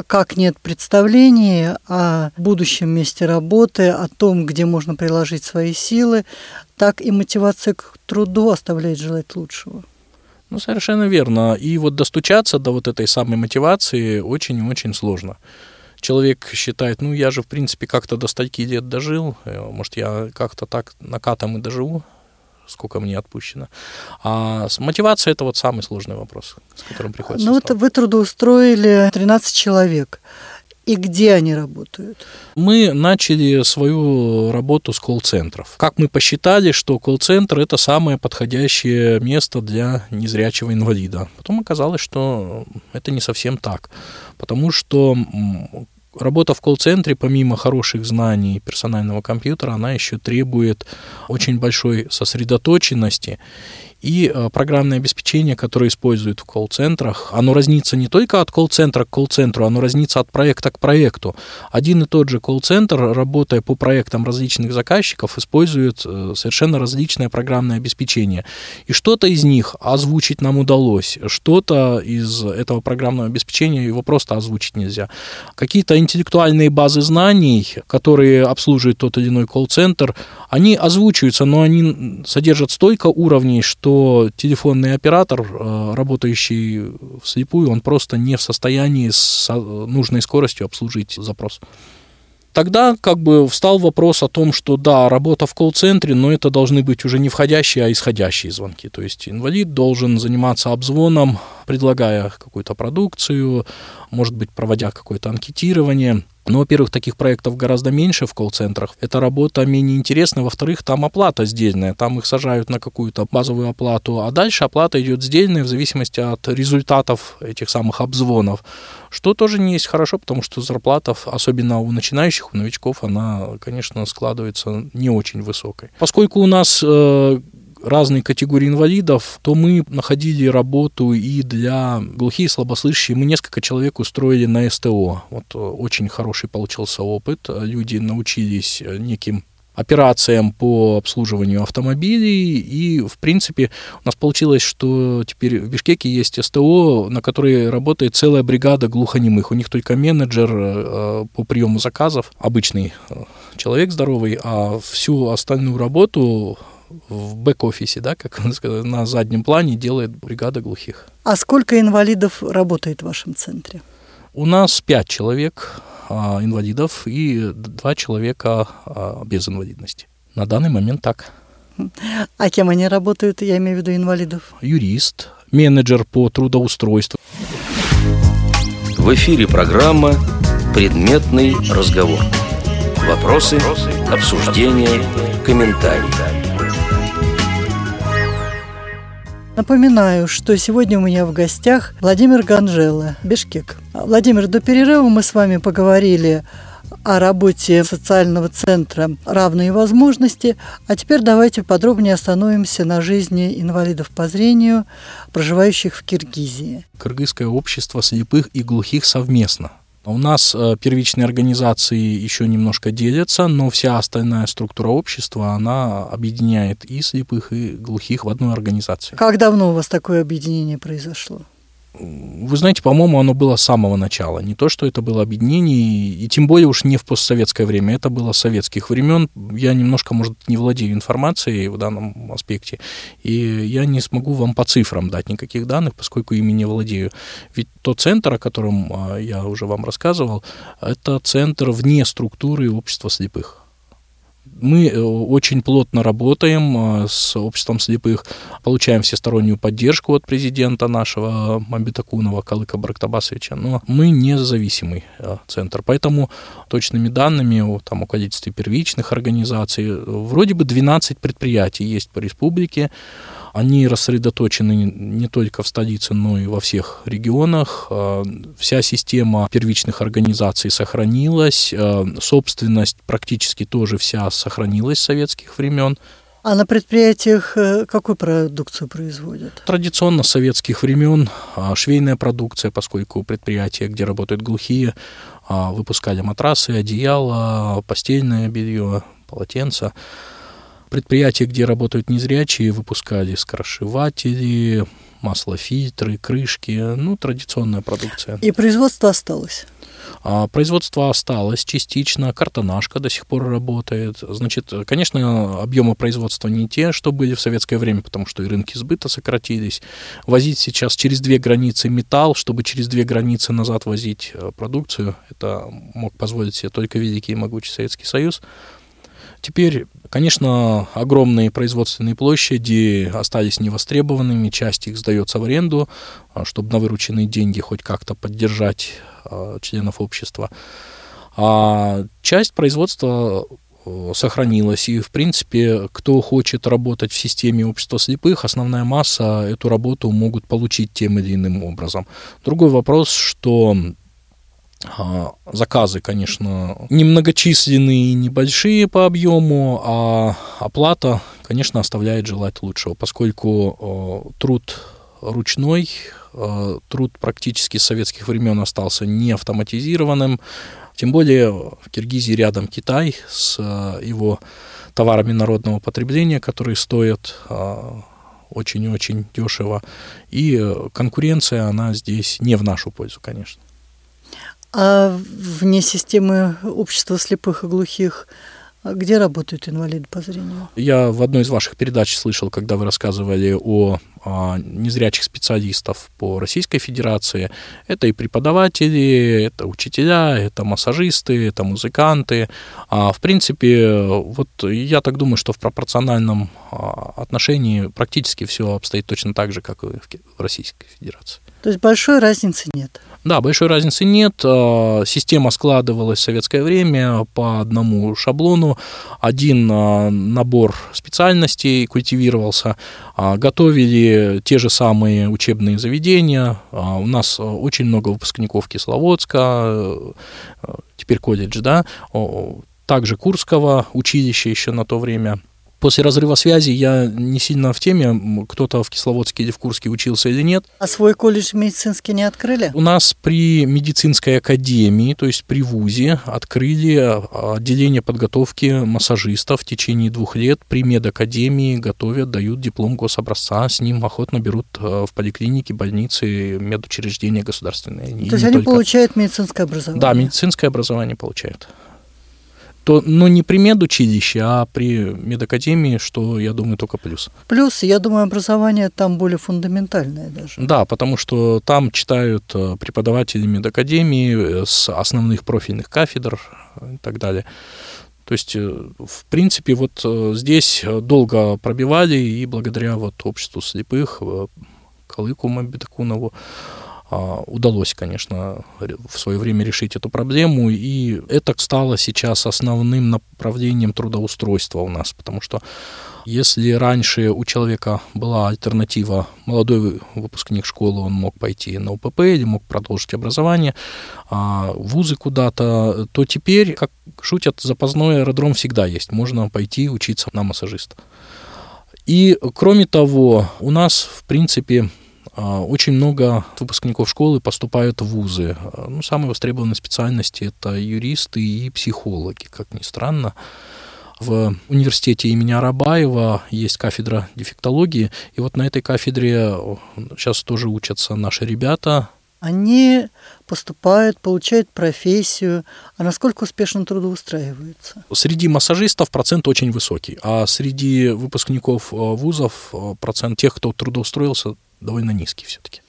как нет представления о будущем месте работы, о том, где можно приложить свои силы, так и мотивация к труду оставляет желать лучшего. Ну, совершенно верно. И вот достучаться до вот этой самой мотивации очень-очень сложно. Человек считает, ну, я же, в принципе, как-то до стольки лет дожил, э, может, я как-то так накатом и доживу, сколько мне отпущено. А мотивация – это вот самый сложный вопрос, с которым приходится Ну, вот вы трудоустроили 13 человек и где они работают? Мы начали свою работу с колл-центров. Как мы посчитали, что колл-центр – это самое подходящее место для незрячего инвалида. Потом оказалось, что это не совсем так, потому что работа в колл-центре, помимо хороших знаний персонального компьютера, она еще требует очень большой сосредоточенности и э, программное обеспечение, которое используют в колл-центрах, оно разнится не только от колл-центра к колл-центру, оно разнится от проекта к проекту. Один и тот же колл-центр, работая по проектам различных заказчиков, использует э, совершенно различное программное обеспечение. И что-то из них озвучить нам удалось, что-то из этого программного обеспечения его просто озвучить нельзя. Какие-то интеллектуальные базы знаний, которые обслуживает тот или иной колл-центр, они озвучиваются, но они содержат столько уровней, что телефонный оператор, э, работающий вслепую, он просто не в состоянии с нужной скоростью обслужить запрос. Тогда как бы встал вопрос о том, что да, работа в колл-центре, но это должны быть уже не входящие, а исходящие звонки. То есть инвалид должен заниматься обзвоном, предлагая какую-то продукцию, может быть, проводя какое-то анкетирование – Но, во-первых, таких проектов гораздо меньше в колл-центрах. Эта работа менее интересна. Во-вторых, там оплата сдельная. Там их сажают на какую-то базовую оплату. А дальше оплата идет сдельная в зависимости от результатов этих самых обзвонов. Что тоже не есть хорошо, потому что зарплата, особенно у начинающих, у новичков, она, конечно, складывается не очень высокой. Поскольку у нас э, разные категории инвалидов, то мы находили работу и для глухих и слабослышащих. Мы несколько человек устроили на СТО. Вот э, очень хороший получился опыт. Люди научились э, неким операциям по обслуживанию автомобилей. И, в принципе, у нас получилось, что теперь в Бишкеке есть СТО, на которой работает целая бригада глухонемых. У них только менеджер э, по приему заказов, обычный человек здоровый, а всю остальную работу в бэк-офисе, да, как на заднем плане делает бригада глухих. А сколько инвалидов работает в вашем центре? У нас пять человек а, инвалидов и два человека а, без инвалидности. На данный момент так. А кем они работают, я имею в виду инвалидов? Юрист, менеджер по трудоустройству. В эфире программа «Предметный разговор». Вопросы, обсуждения, комментарии. Напоминаю, что сегодня у меня в гостях Владимир Ганжела, Бишкек. Владимир, до перерыва мы с вами поговорили о работе социального центра «Равные возможности». А теперь давайте подробнее остановимся на жизни инвалидов по зрению, проживающих в Киргизии. Кыргызское общество слепых и глухих совместно – у нас э, первичные организации еще немножко делятся, но вся остальная структура общества, она объединяет и слепых, и глухих в одну организацию. Как давно у вас такое объединение произошло? Вы знаете, по-моему, оно было с самого начала. Не то, что это было объединение, и тем более уж не в постсоветское время, это было советских времен. Я немножко, может, не владею информацией в данном аспекте, и я не смогу вам по цифрам дать никаких данных, поскольку ими не владею. Ведь тот центр, о котором а, я уже вам рассказывал, это центр вне структуры общества слепых. Мы э, очень плотно работаем э, с обществом слепых, получаем всестороннюю поддержку от президента нашего Мамбитакунова Калыка Барактабасовича, но мы независимый э, центр. Поэтому точными данными о, там, о количестве первичных организаций, вроде бы 12 предприятий есть по республике, они рассредоточены не только в столице, но и во всех регионах. А, вся система первичных организаций сохранилась, а, собственность практически тоже вся сохранилась с советских времен. А на предприятиях э, какую продукцию производят? Традиционно с советских времен а, швейная продукция, поскольку предприятия, где работают глухие, выпускали матрасы, одеяла, постельное белье, полотенца. Предприятия, где работают незрячие, выпускали скоросшиватели, маслофильтры, крышки, ну, традиционная продукция. И производство осталось? А производство осталось частично, картонашка до сих пор работает. Значит, конечно, объемы производства не те, что были в советское время, потому что и рынки сбыта сократились. Возить сейчас через две границы металл, чтобы через две границы назад возить э, продукцию, это мог позволить себе только великий и могучий Советский Союз. Теперь, конечно, огромные производственные площади остались невостребованными, часть их сдается в аренду, а, чтобы на вырученные деньги хоть как-то поддержать а, членов общества. А часть производства э, сохранилась. И, в принципе, кто хочет работать в системе общества слепых, основная масса эту работу могут получить тем или иным образом. Другой вопрос, что заказы, конечно, немногочисленные небольшие по объему, а оплата, конечно, оставляет желать лучшего, поскольку труд ручной, труд практически с советских времен остался не автоматизированным, тем более в Киргизии рядом Китай с его товарами народного потребления, которые стоят очень-очень дешево, и конкуренция, она здесь не в нашу пользу, конечно. А вне системы общества слепых и глухих а где работают инвалиды по зрению? Я в одной из ваших передач слышал, когда вы рассказывали о, о незрячих специалистов по Российской Федерации. Это и преподаватели, это учителя, это массажисты, это музыканты. А, в принципе, вот я так думаю, что в пропорциональном а, отношении практически все обстоит точно так же, как и в Российской Федерации. То есть большой разницы нет. Да, большой разницы нет. А, система складывалась в советское время по одному шаблону. Один а, набор специальностей культивировался. А, готовили те же самые учебные заведения. У нас очень много выпускников Кисловодска, теперь колледж, да, также Курского училища еще на то время – После разрыва связи я не сильно в теме, кто-то в Кисловодске или в Курске учился или нет. А свой колледж медицинский не открыли? У нас при медицинской академии, то есть при ВУЗе, открыли отделение подготовки массажистов в течение двух лет. При медакадемии готовят, дают диплом гособразца, с ним охотно берут э, в поликлинике, больницы, медучреждения государственные. То есть они только... получают медицинское образование? Да, медицинское образование получают то, ну, не при медучилище, а при медакадемии, что, я думаю, только плюс. Плюс, я думаю, образование там более фундаментальное даже. Да, потому что там читают э, преподаватели медакадемии э, с основных профильных кафедр и так далее. То есть, э, в принципе, вот здесь долго пробивали, и благодаря вот обществу слепых, Калыку Мабитакунову, удалось, конечно, в свое время решить эту проблему, и это стало сейчас основным направлением трудоустройства у нас, потому что если раньше у человека была альтернатива, молодой выпускник школы, он мог пойти на УПП или мог продолжить образование, а вузы куда-то, то теперь, как шутят, запасной аэродром всегда есть, можно пойти учиться на массажиста. И, кроме того, у нас, в принципе, а, очень много выпускников школы поступают в вузы. А, ну, самые востребованные специальности – это юристы и психологи, как ни странно. В университете имени Арабаева есть кафедра дефектологии, и вот на этой кафедре сейчас тоже учатся наши ребята. Они поступают, получают профессию, а насколько успешно трудоустраиваются? Среди массажистов процент очень высокий, а среди выпускников вузов процент тех, кто трудоустроился, довольно низкий все-таки.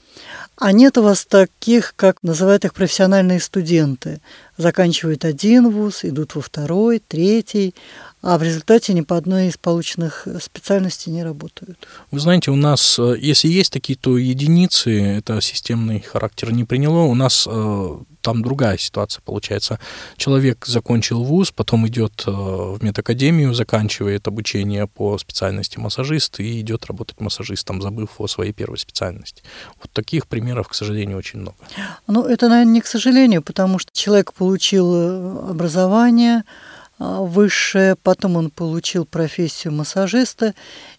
А нет у вас таких, как называют их профессиональные студенты? Заканчивают один вуз, идут во второй, третий, а в результате ни по одной из полученных специальностей не работают. Вы знаете, у нас, э, если есть такие, то единицы, это системный характер не приняло. У нас э, там другая ситуация получается. Человек закончил вуз, потом идет э, в медакадемию, заканчивает обучение по специальности массажист и идет работать массажистом, забыв о своей первой специальности. Вот таких примеров, к сожалению, очень много. Ну, это, наверное, не к сожалению, потому что человек получил образование, высшее, потом он получил профессию массажиста,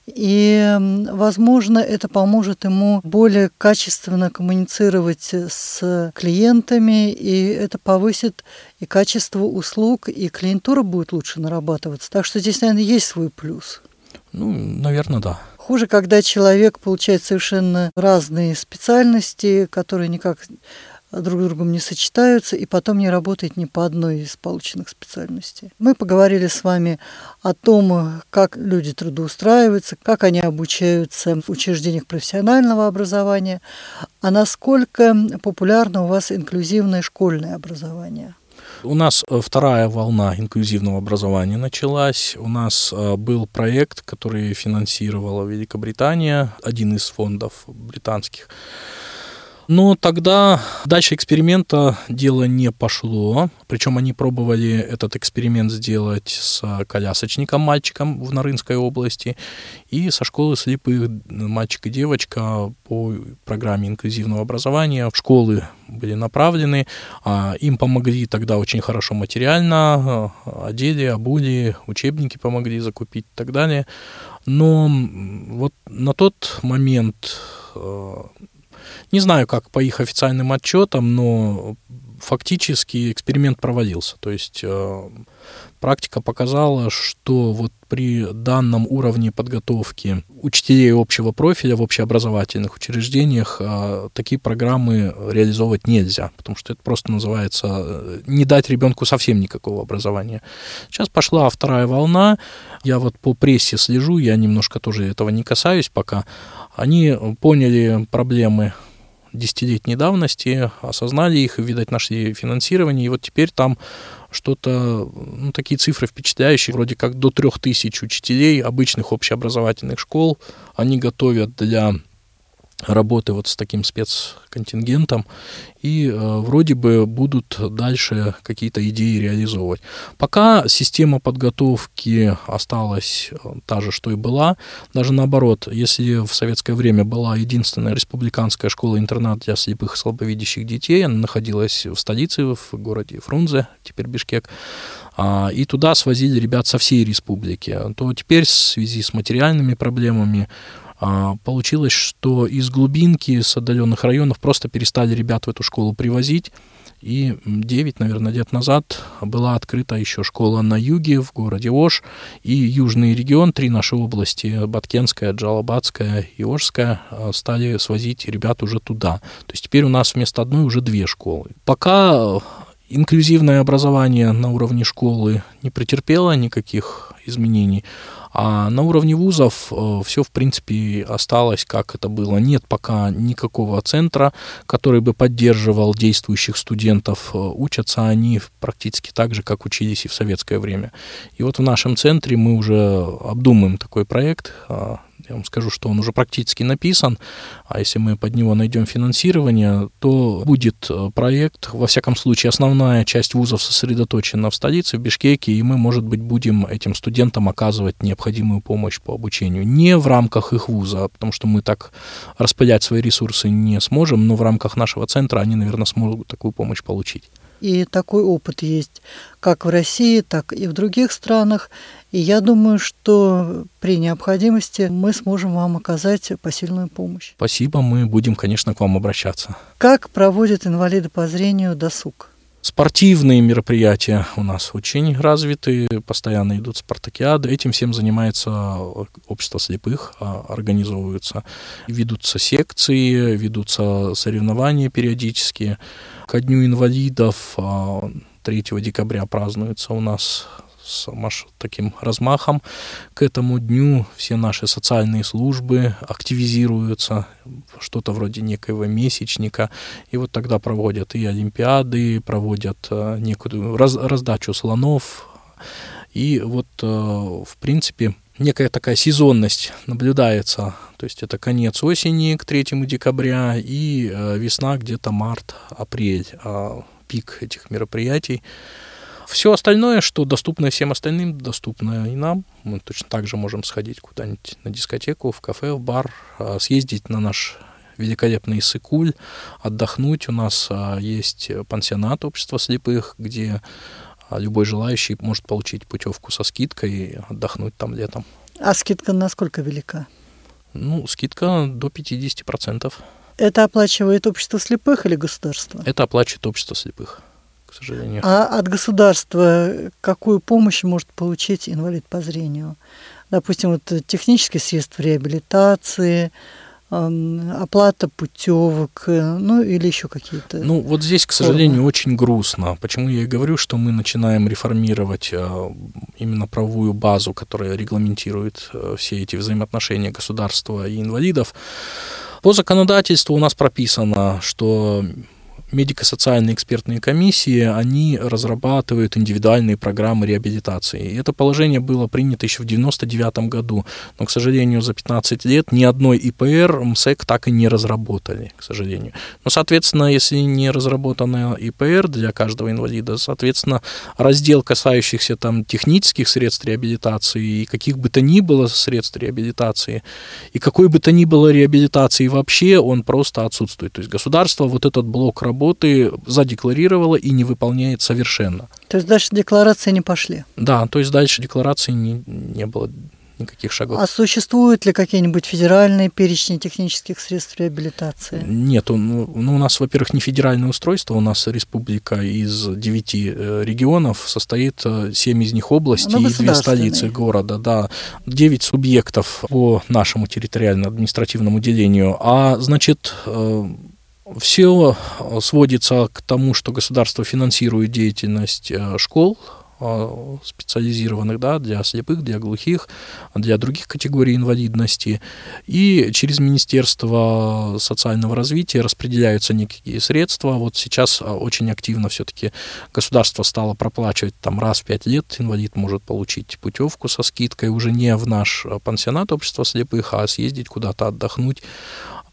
и, возможно, это поможет ему более качественно коммуницировать с клиентами, и это повысит и качество услуг, и клиентура будет лучше нарабатываться. Так что здесь, наверное, есть свой плюс. Ну, наверное, да. Хуже, когда человек получает совершенно разные специальности, которые никак друг с другом не сочетаются и потом не работает ни по одной из полученных специальностей. Мы поговорили с вами о том, как люди трудоустраиваются, как они обучаются в учреждениях профессионального образования, а насколько популярно у вас инклюзивное школьное образование. У нас э, вторая волна инклюзивного образования началась. У нас э, был проект, который финансировала Великобритания, один из фондов британских. Но тогда дальше эксперимента дело не пошло. Причем они пробовали этот эксперимент сделать с колясочником, мальчиком в Нарынской области, и со школы слепых мальчик и девочка по программе инклюзивного образования в школы были направлены. А им помогли тогда очень хорошо материально, одели, обули, учебники помогли закупить и так далее. Но вот на тот момент э, не знаю, как по их официальным отчетам, но фактически эксперимент проводился. То есть э, практика показала, что вот при данном уровне подготовки учителей общего профиля в общеобразовательных учреждениях э, такие программы реализовывать нельзя, потому что это просто называется э, не дать ребенку совсем никакого образования. Сейчас пошла вторая волна, я вот по прессе слежу, я немножко тоже этого не касаюсь пока. Они поняли проблемы десятилетней давности, осознали их, видать, нашли финансирование, и вот теперь там что-то, ну, такие цифры впечатляющие, вроде как до трех тысяч учителей обычных общеобразовательных школ, они готовят для работы вот с таким спецконтингентом, и э, вроде бы будут дальше какие-то идеи реализовывать. Пока система подготовки осталась э, та же, что и была, даже наоборот, если в советское время была единственная республиканская школа-интернат для слепых и слабовидящих детей, она находилась в столице, в городе Фрунзе, теперь Бишкек, а, и туда свозили ребят со всей республики, то теперь в связи с материальными проблемами получилось, что из глубинки, с отдаленных районов просто перестали ребят в эту школу привозить. И 9, наверное, лет назад была открыта еще школа на юге, в городе Ош, и южный регион, три наши области, Баткенская, Джалабадская и Ошская, а, стали свозить ребят уже туда. То есть теперь у нас вместо одной уже две школы. Пока инклюзивное образование на уровне школы не претерпело никаких изменений, а на уровне вузов э, все, в принципе, осталось, как это было. Нет пока никакого центра, который бы поддерживал действующих студентов. Э, учатся они практически так же, как учились и в советское время. И вот в нашем центре мы уже обдумываем такой проект а, я вам скажу, что он уже практически написан, а если мы под него найдем финансирование, то будет э, проект, во всяком случае, основная часть вузов сосредоточена в столице, в Бишкеке, и мы, может быть, будем этим студентам оказывать необходимую помощь по обучению. Не в рамках их вуза, потому что мы так распылять свои ресурсы не сможем, но в рамках нашего центра они, наверное, смогут такую помощь получить. И такой опыт есть как в России, так и в других странах. И я думаю, что при необходимости мы сможем вам оказать посильную помощь. Спасибо, мы будем, конечно, к вам обращаться. Как проводят инвалиды по зрению досуг? Спортивные мероприятия у нас очень развиты, постоянно идут спартакиады. Этим всем занимается общество слепых, а, организовываются, ведутся секции, ведутся соревнования периодически. Ко Дню инвалидов 3 а, декабря празднуется у нас с таким размахом. К этому дню все наши социальные службы активизируются, что-то вроде некоего месячника, и вот тогда проводят и олимпиады, проводят э, некую раз, раздачу слонов, и вот, э, в принципе, некая такая сезонность наблюдается. То есть это конец осени к 3 декабря и э, весна где-то март-апрель, а пик этих мероприятий. Все остальное, что доступно всем остальным, доступно и нам. Мы точно так же можем сходить куда-нибудь на дискотеку, в кафе, в бар, а, съездить на наш великолепный Сыкуль, отдохнуть. У нас а, есть пансионат общества слепых, где а, любой желающий может получить путевку со скидкой и отдохнуть там летом. А скидка насколько велика? Ну, скидка до 50%. Это оплачивает общество слепых или государство? Это оплачивает общество слепых к сожалению. А от государства какую помощь может получить инвалид по зрению? Допустим, вот технические средства реабилитации, оплата путевок, ну или еще какие-то. Ну вот здесь, к сожалению, формы. очень грустно. Почему я и говорю, что мы начинаем реформировать а, именно правовую базу, которая регламентирует а, все эти взаимоотношения государства и инвалидов. По законодательству у нас прописано, что медико-социальные экспертные комиссии, они разрабатывают индивидуальные программы реабилитации. И это положение было принято еще в 1999 году, но, к сожалению, за 15 лет ни одной ИПР МСЭК так и не разработали, к сожалению. Но, соответственно, если не разработана ИПР для каждого инвалида, соответственно, раздел, касающихся там технических средств реабилитации и каких бы то ни было средств реабилитации, и какой бы то ни было реабилитации вообще, он просто отсутствует. То есть государство вот этот блок работы работы задекларировала и не выполняет совершенно. То есть дальше декларации не пошли? Да, то есть дальше декларации не, не было никаких шагов. А существуют ли какие-нибудь федеральные перечни технических средств реабилитации? Нет, ну, ну, у нас, во-первых, не федеральное устройство, у нас республика из девяти э, регионов, состоит э, семь из них областей ну, и две столицы города, да, девять субъектов по нашему территориально-административному делению, а, значит, э, все сводится к тому, что государство финансирует деятельность э, школ, э, специализированных да, для слепых, для глухих, для других категорий инвалидности. И через Министерство социального развития распределяются некие средства. Вот сейчас э, очень активно все-таки государство стало проплачивать там раз в пять лет. Инвалид может получить путевку со скидкой уже не в наш пансионат общества слепых, а съездить куда-то отдохнуть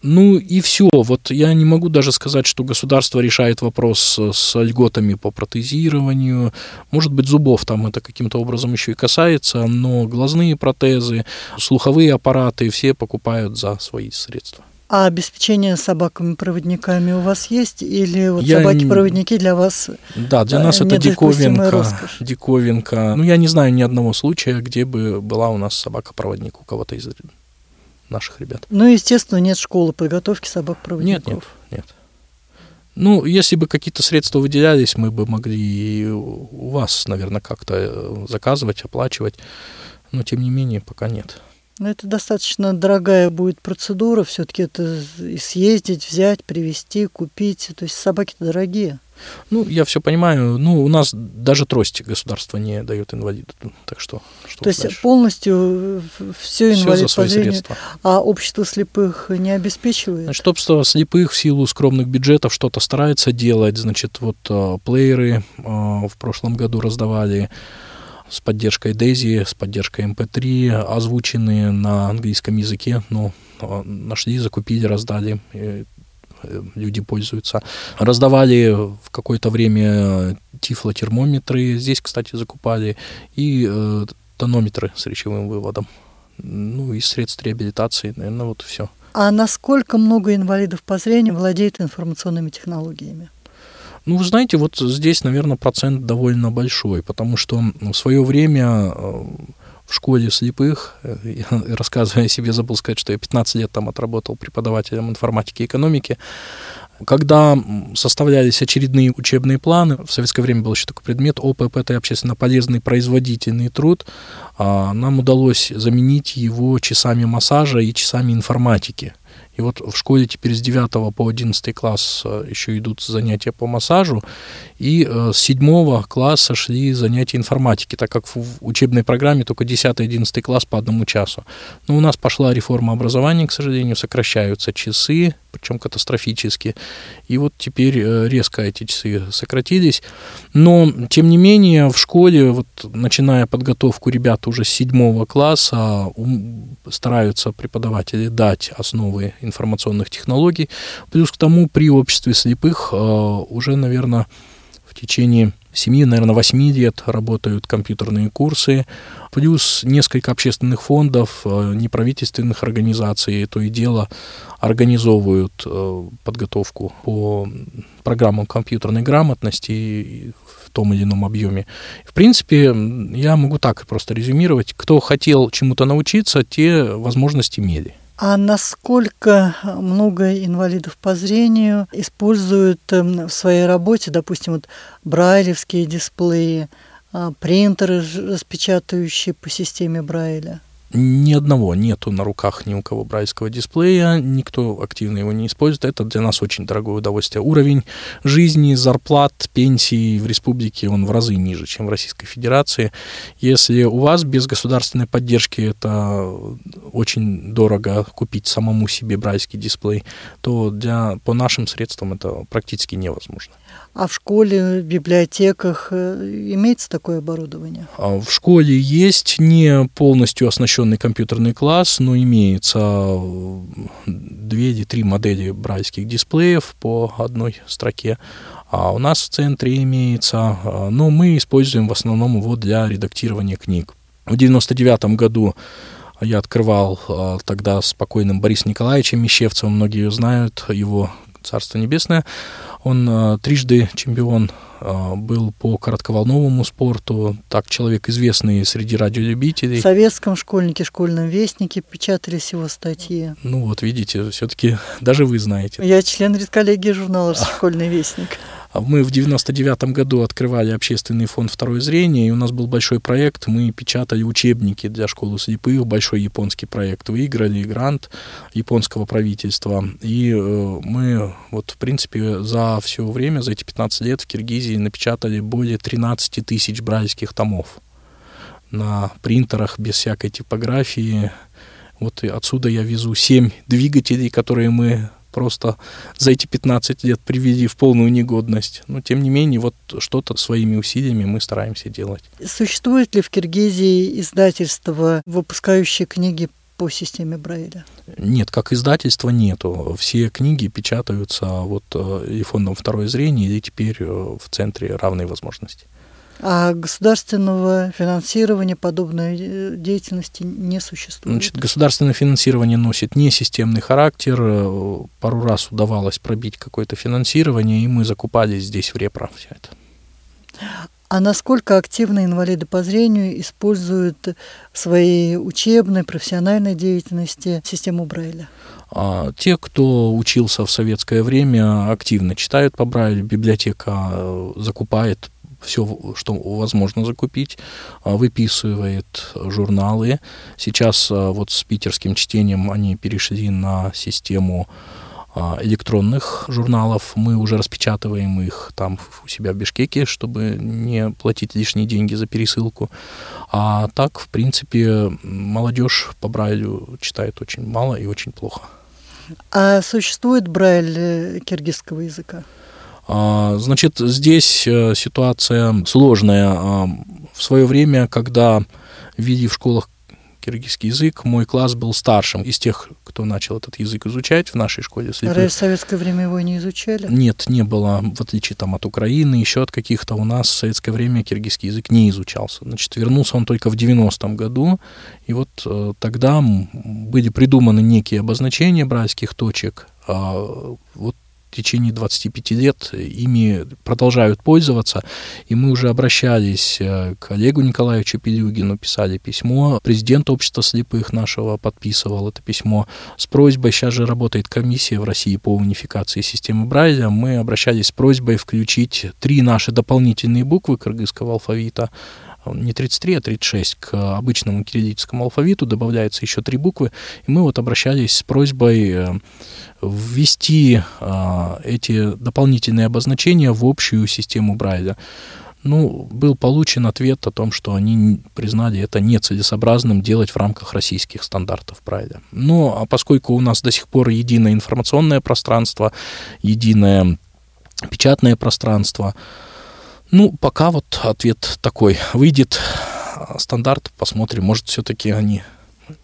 Ну и все. Вот я не могу даже сказать, что государство решает вопрос с льготами по протезированию. Может быть, зубов там это каким-то образом еще и касается, но глазные протезы, слуховые аппараты все покупают за свои средства. А обеспечение собаками-проводниками у вас есть? Или вот собаки-проводники для вас Да, для нас это диковинка, роскошь? диковинка. Ну, я не знаю ни одного случая, где бы была у нас собака-проводник у кого-то из наших ребят. Ну, естественно, нет школы подготовки собак-проводников. Нет, нет, нет. Ну, если бы какие-то средства выделялись, мы бы могли у вас, наверное, как-то э, заказывать, оплачивать. Но, тем не менее, пока нет. Но это достаточно дорогая будет процедура. Все-таки это и съездить, взять, привезти, купить. То есть собаки-то дорогие. Ну, я все понимаю. Ну, у нас даже трости государство не дает инвалиду. Так что, что То есть дальше? полностью все инвалид все по зрению, средства. а общество слепых не обеспечивает? Значит, общество слепых в силу скромных бюджетов что-то старается делать. Значит, вот э, плееры э, в прошлом году раздавали с поддержкой DAISY, с поддержкой MP3, озвученные на английском языке. Ну, э, нашли, закупили, раздали Э, люди пользуются. Раздавали в какое-то время тифлотермометры, здесь, кстати, закупали, и э, тонометры с речевым выводом. Ну и средств реабилитации, наверное, вот все. А насколько много инвалидов по зрению владеет информационными технологиями? Ну, вы знаете, вот здесь, наверное, процент довольно большой, потому что в свое время э, в школе слепых. Э, [LAUGHS] я, рассказывая о себе, забыл сказать, что я 15 лет там отработал преподавателем информатики и экономики. Когда составлялись очередные учебные планы, в советское время был еще такой предмет ОПП, это общественно полезный производительный труд, а, нам удалось заменить его часами массажа и часами информатики – и вот в школе теперь с 9 по 11 класс э, еще идут занятия по массажу, и э, с 7 класса шли занятия информатики, так как в учебной программе только 10-11 класс по одному часу. Но у нас пошла реформа образования, к сожалению, сокращаются часы, причем катастрофически. И вот теперь э, резко эти часы сократились. Но, тем не менее, в школе, вот, начиная подготовку ребят уже с седьмого класса, стараются преподаватели дать основы информационных технологий. Плюс к тому, при обществе слепых э, уже, наверное, в течение 7, наверное, 8 лет работают компьютерные курсы, плюс несколько общественных фондов, э, неправительственных организаций, то и дело организовывают э, подготовку по программам компьютерной грамотности в том или ином объеме. В принципе, я могу так просто резюмировать. Кто хотел чему-то научиться, те возможности имели. А насколько много инвалидов по зрению используют эм, в своей работе, допустим, вот брайлевские дисплеи, а, принтеры, распечатающие по системе Брайля? Ни одного нету на руках ни у кого брайлевского дисплея, никто активно его не использует. Это для нас очень дорогое удовольствие. Уровень жизни, зарплат, пенсий в республике, он в разы ниже, чем в Российской Федерации. Если у вас без государственной поддержки это очень дорого купить самому себе брайлевский дисплей, то для, по нашим средствам это практически невозможно. А в школе, в библиотеках э, имеется такое оборудование? А в школе есть не полностью оснащенный компьютерный класс, но имеется э, две или три модели брайлевских дисплеев по одной строке. А у нас в центре имеется, э, но мы используем в основном его для редактирования книг. В 99 году я открывал тогда с покойным Борисом Николаевичем Мещевцевым, многие знают его, Царство Небесное, он э, трижды чемпион э, был по коротковолновому спорту, так человек известный среди радиолюбителей. В советском школьнике, школьном вестнике печатались его статьи. Ну вот, видите, все-таки даже вы знаете. Я член редколлегии журнала «Школьный вестник». А мы в 99 году открывали общественный фонд «Второе зрение», и у нас был большой проект. Мы печатали учебники для школы слепых, большой японский проект. Выиграли грант японского правительства. И э, мы, вот, в принципе, за все время, за эти 15 лет в Киргизии напечатали более 13 тысяч брайлевских томов на принтерах без всякой типографии. Вот отсюда я везу 7 двигателей, которые мы просто за эти 15 лет привели в полную негодность. Но, тем не менее, вот что-то своими усилиями мы стараемся делать. Существует ли в Киргизии издательство, выпускающее книги по системе Брайля? Нет, как издательства нету. Все книги печатаются вот э, и фондом «Второе зрение», и теперь э, в Центре равной возможности. А государственного финансирования подобной э, деятельности не существует? Значит, государственное финансирование носит несистемный характер. Пару раз удавалось пробить какое-то финансирование, и мы закупались здесь в репро все это. А насколько активно инвалиды по зрению используют в своей учебной, профессиональной деятельности систему Брайля? А те, кто учился в советское время, активно читают по Брайлю, библиотека э, закупает все, что возможно закупить, а, выписывает журналы. Сейчас а, вот с питерским чтением они перешли на систему а, электронных журналов. Мы уже распечатываем их там у себя в Бишкеке, чтобы не платить лишние деньги за пересылку. А так, в принципе, молодежь по Брайлю читает очень мало и очень плохо. А существует Брайль э, киргизского языка? А, значит, здесь э, ситуация сложная. А, в свое время, когда ввели в школах киргизский язык. Мой класс был старшим из тех, кто начал этот язык изучать в нашей школе. Разве в советское время его не изучали? Нет, не было. В отличие там, от Украины, еще от каких-то у нас в советское время киргизский язык не изучался. Значит, вернулся он только в 90-м году, и вот э, тогда были придуманы некие обозначения брайских точек, а вот течение 25 лет ими продолжают пользоваться. И мы уже обращались э, к Олегу Николаевичу Пелюгину, писали письмо. Президент общества слепых нашего подписывал это письмо с просьбой. Сейчас же работает комиссия в России по унификации системы Брайля. Мы обращались с просьбой включить три наши дополнительные буквы кыргызского алфавита не 33, а 36 к обычному кириллическому алфавиту, добавляется еще три буквы, и мы вот обращались с просьбой э, ввести а, эти дополнительные обозначения в общую систему Брайля. Ну, был получен ответ о том, что они признали это нецелесообразным делать в рамках российских стандартов Брайля. Ну, а поскольку у нас до сих пор единое информационное пространство, единое печатное пространство, ну, пока вот ответ такой. Выйдет стандарт, посмотрим, может, все-таки они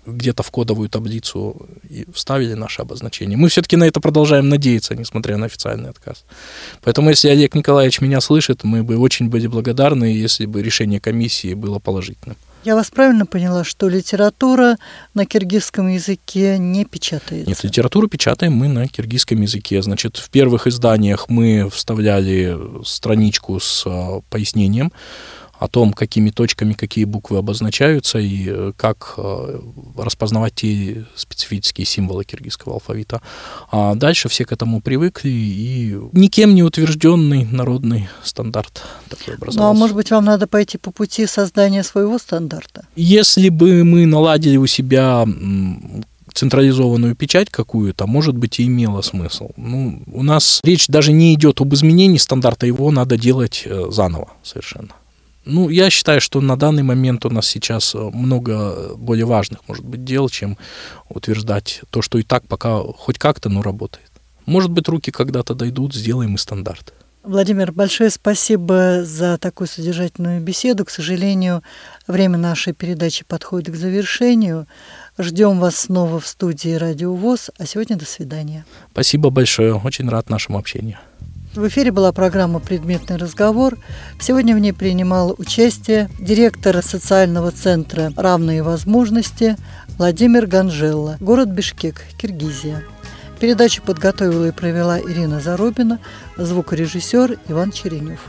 где-то в кодовую таблицу и вставили наше обозначение. Мы все-таки на это продолжаем надеяться, несмотря на официальный отказ. Поэтому, если Олег Николаевич меня слышит, мы бы очень были благодарны, если бы решение комиссии было положительным. Я вас правильно поняла, что литература на киргизском языке не печатается? Нет, литературу печатаем мы на киргизском языке. Значит, в первых изданиях мы вставляли страничку с а, пояснением, о том, какими точками какие буквы обозначаются и э, как э, распознавать те специфические символы киргизского алфавита. А дальше все к этому привыкли, и никем не утвержденный народный стандарт такой образовался. Ну, а может быть, вам надо пойти по пути создания своего стандарта? Если бы мы наладили у себя централизованную печать какую-то, может быть, и имело смысл. Ну, у нас речь даже не идет об изменении стандарта, его надо делать э, заново совершенно. Ну, я считаю, что на данный момент у нас сейчас э, много более важных, может быть, дел, чем утверждать то, что и так пока хоть как-то, но работает. Может быть, руки когда-то дойдут, сделаем и стандарт. Владимир, большое спасибо за такую содержательную беседу. К сожалению, время нашей передачи подходит к завершению. Ждем вас снова в студии Радио ВОЗ. А сегодня до свидания. Спасибо большое. Очень рад нашему общению. В эфире была программа «Предметный разговор». Сегодня в ней принимал участие директор социального центра «Равные возможности» Владимир Ганжелла, город Бишкек, Киргизия. Передачу подготовила и провела Ирина Зарубина, звукорежиссер Иван Черенев.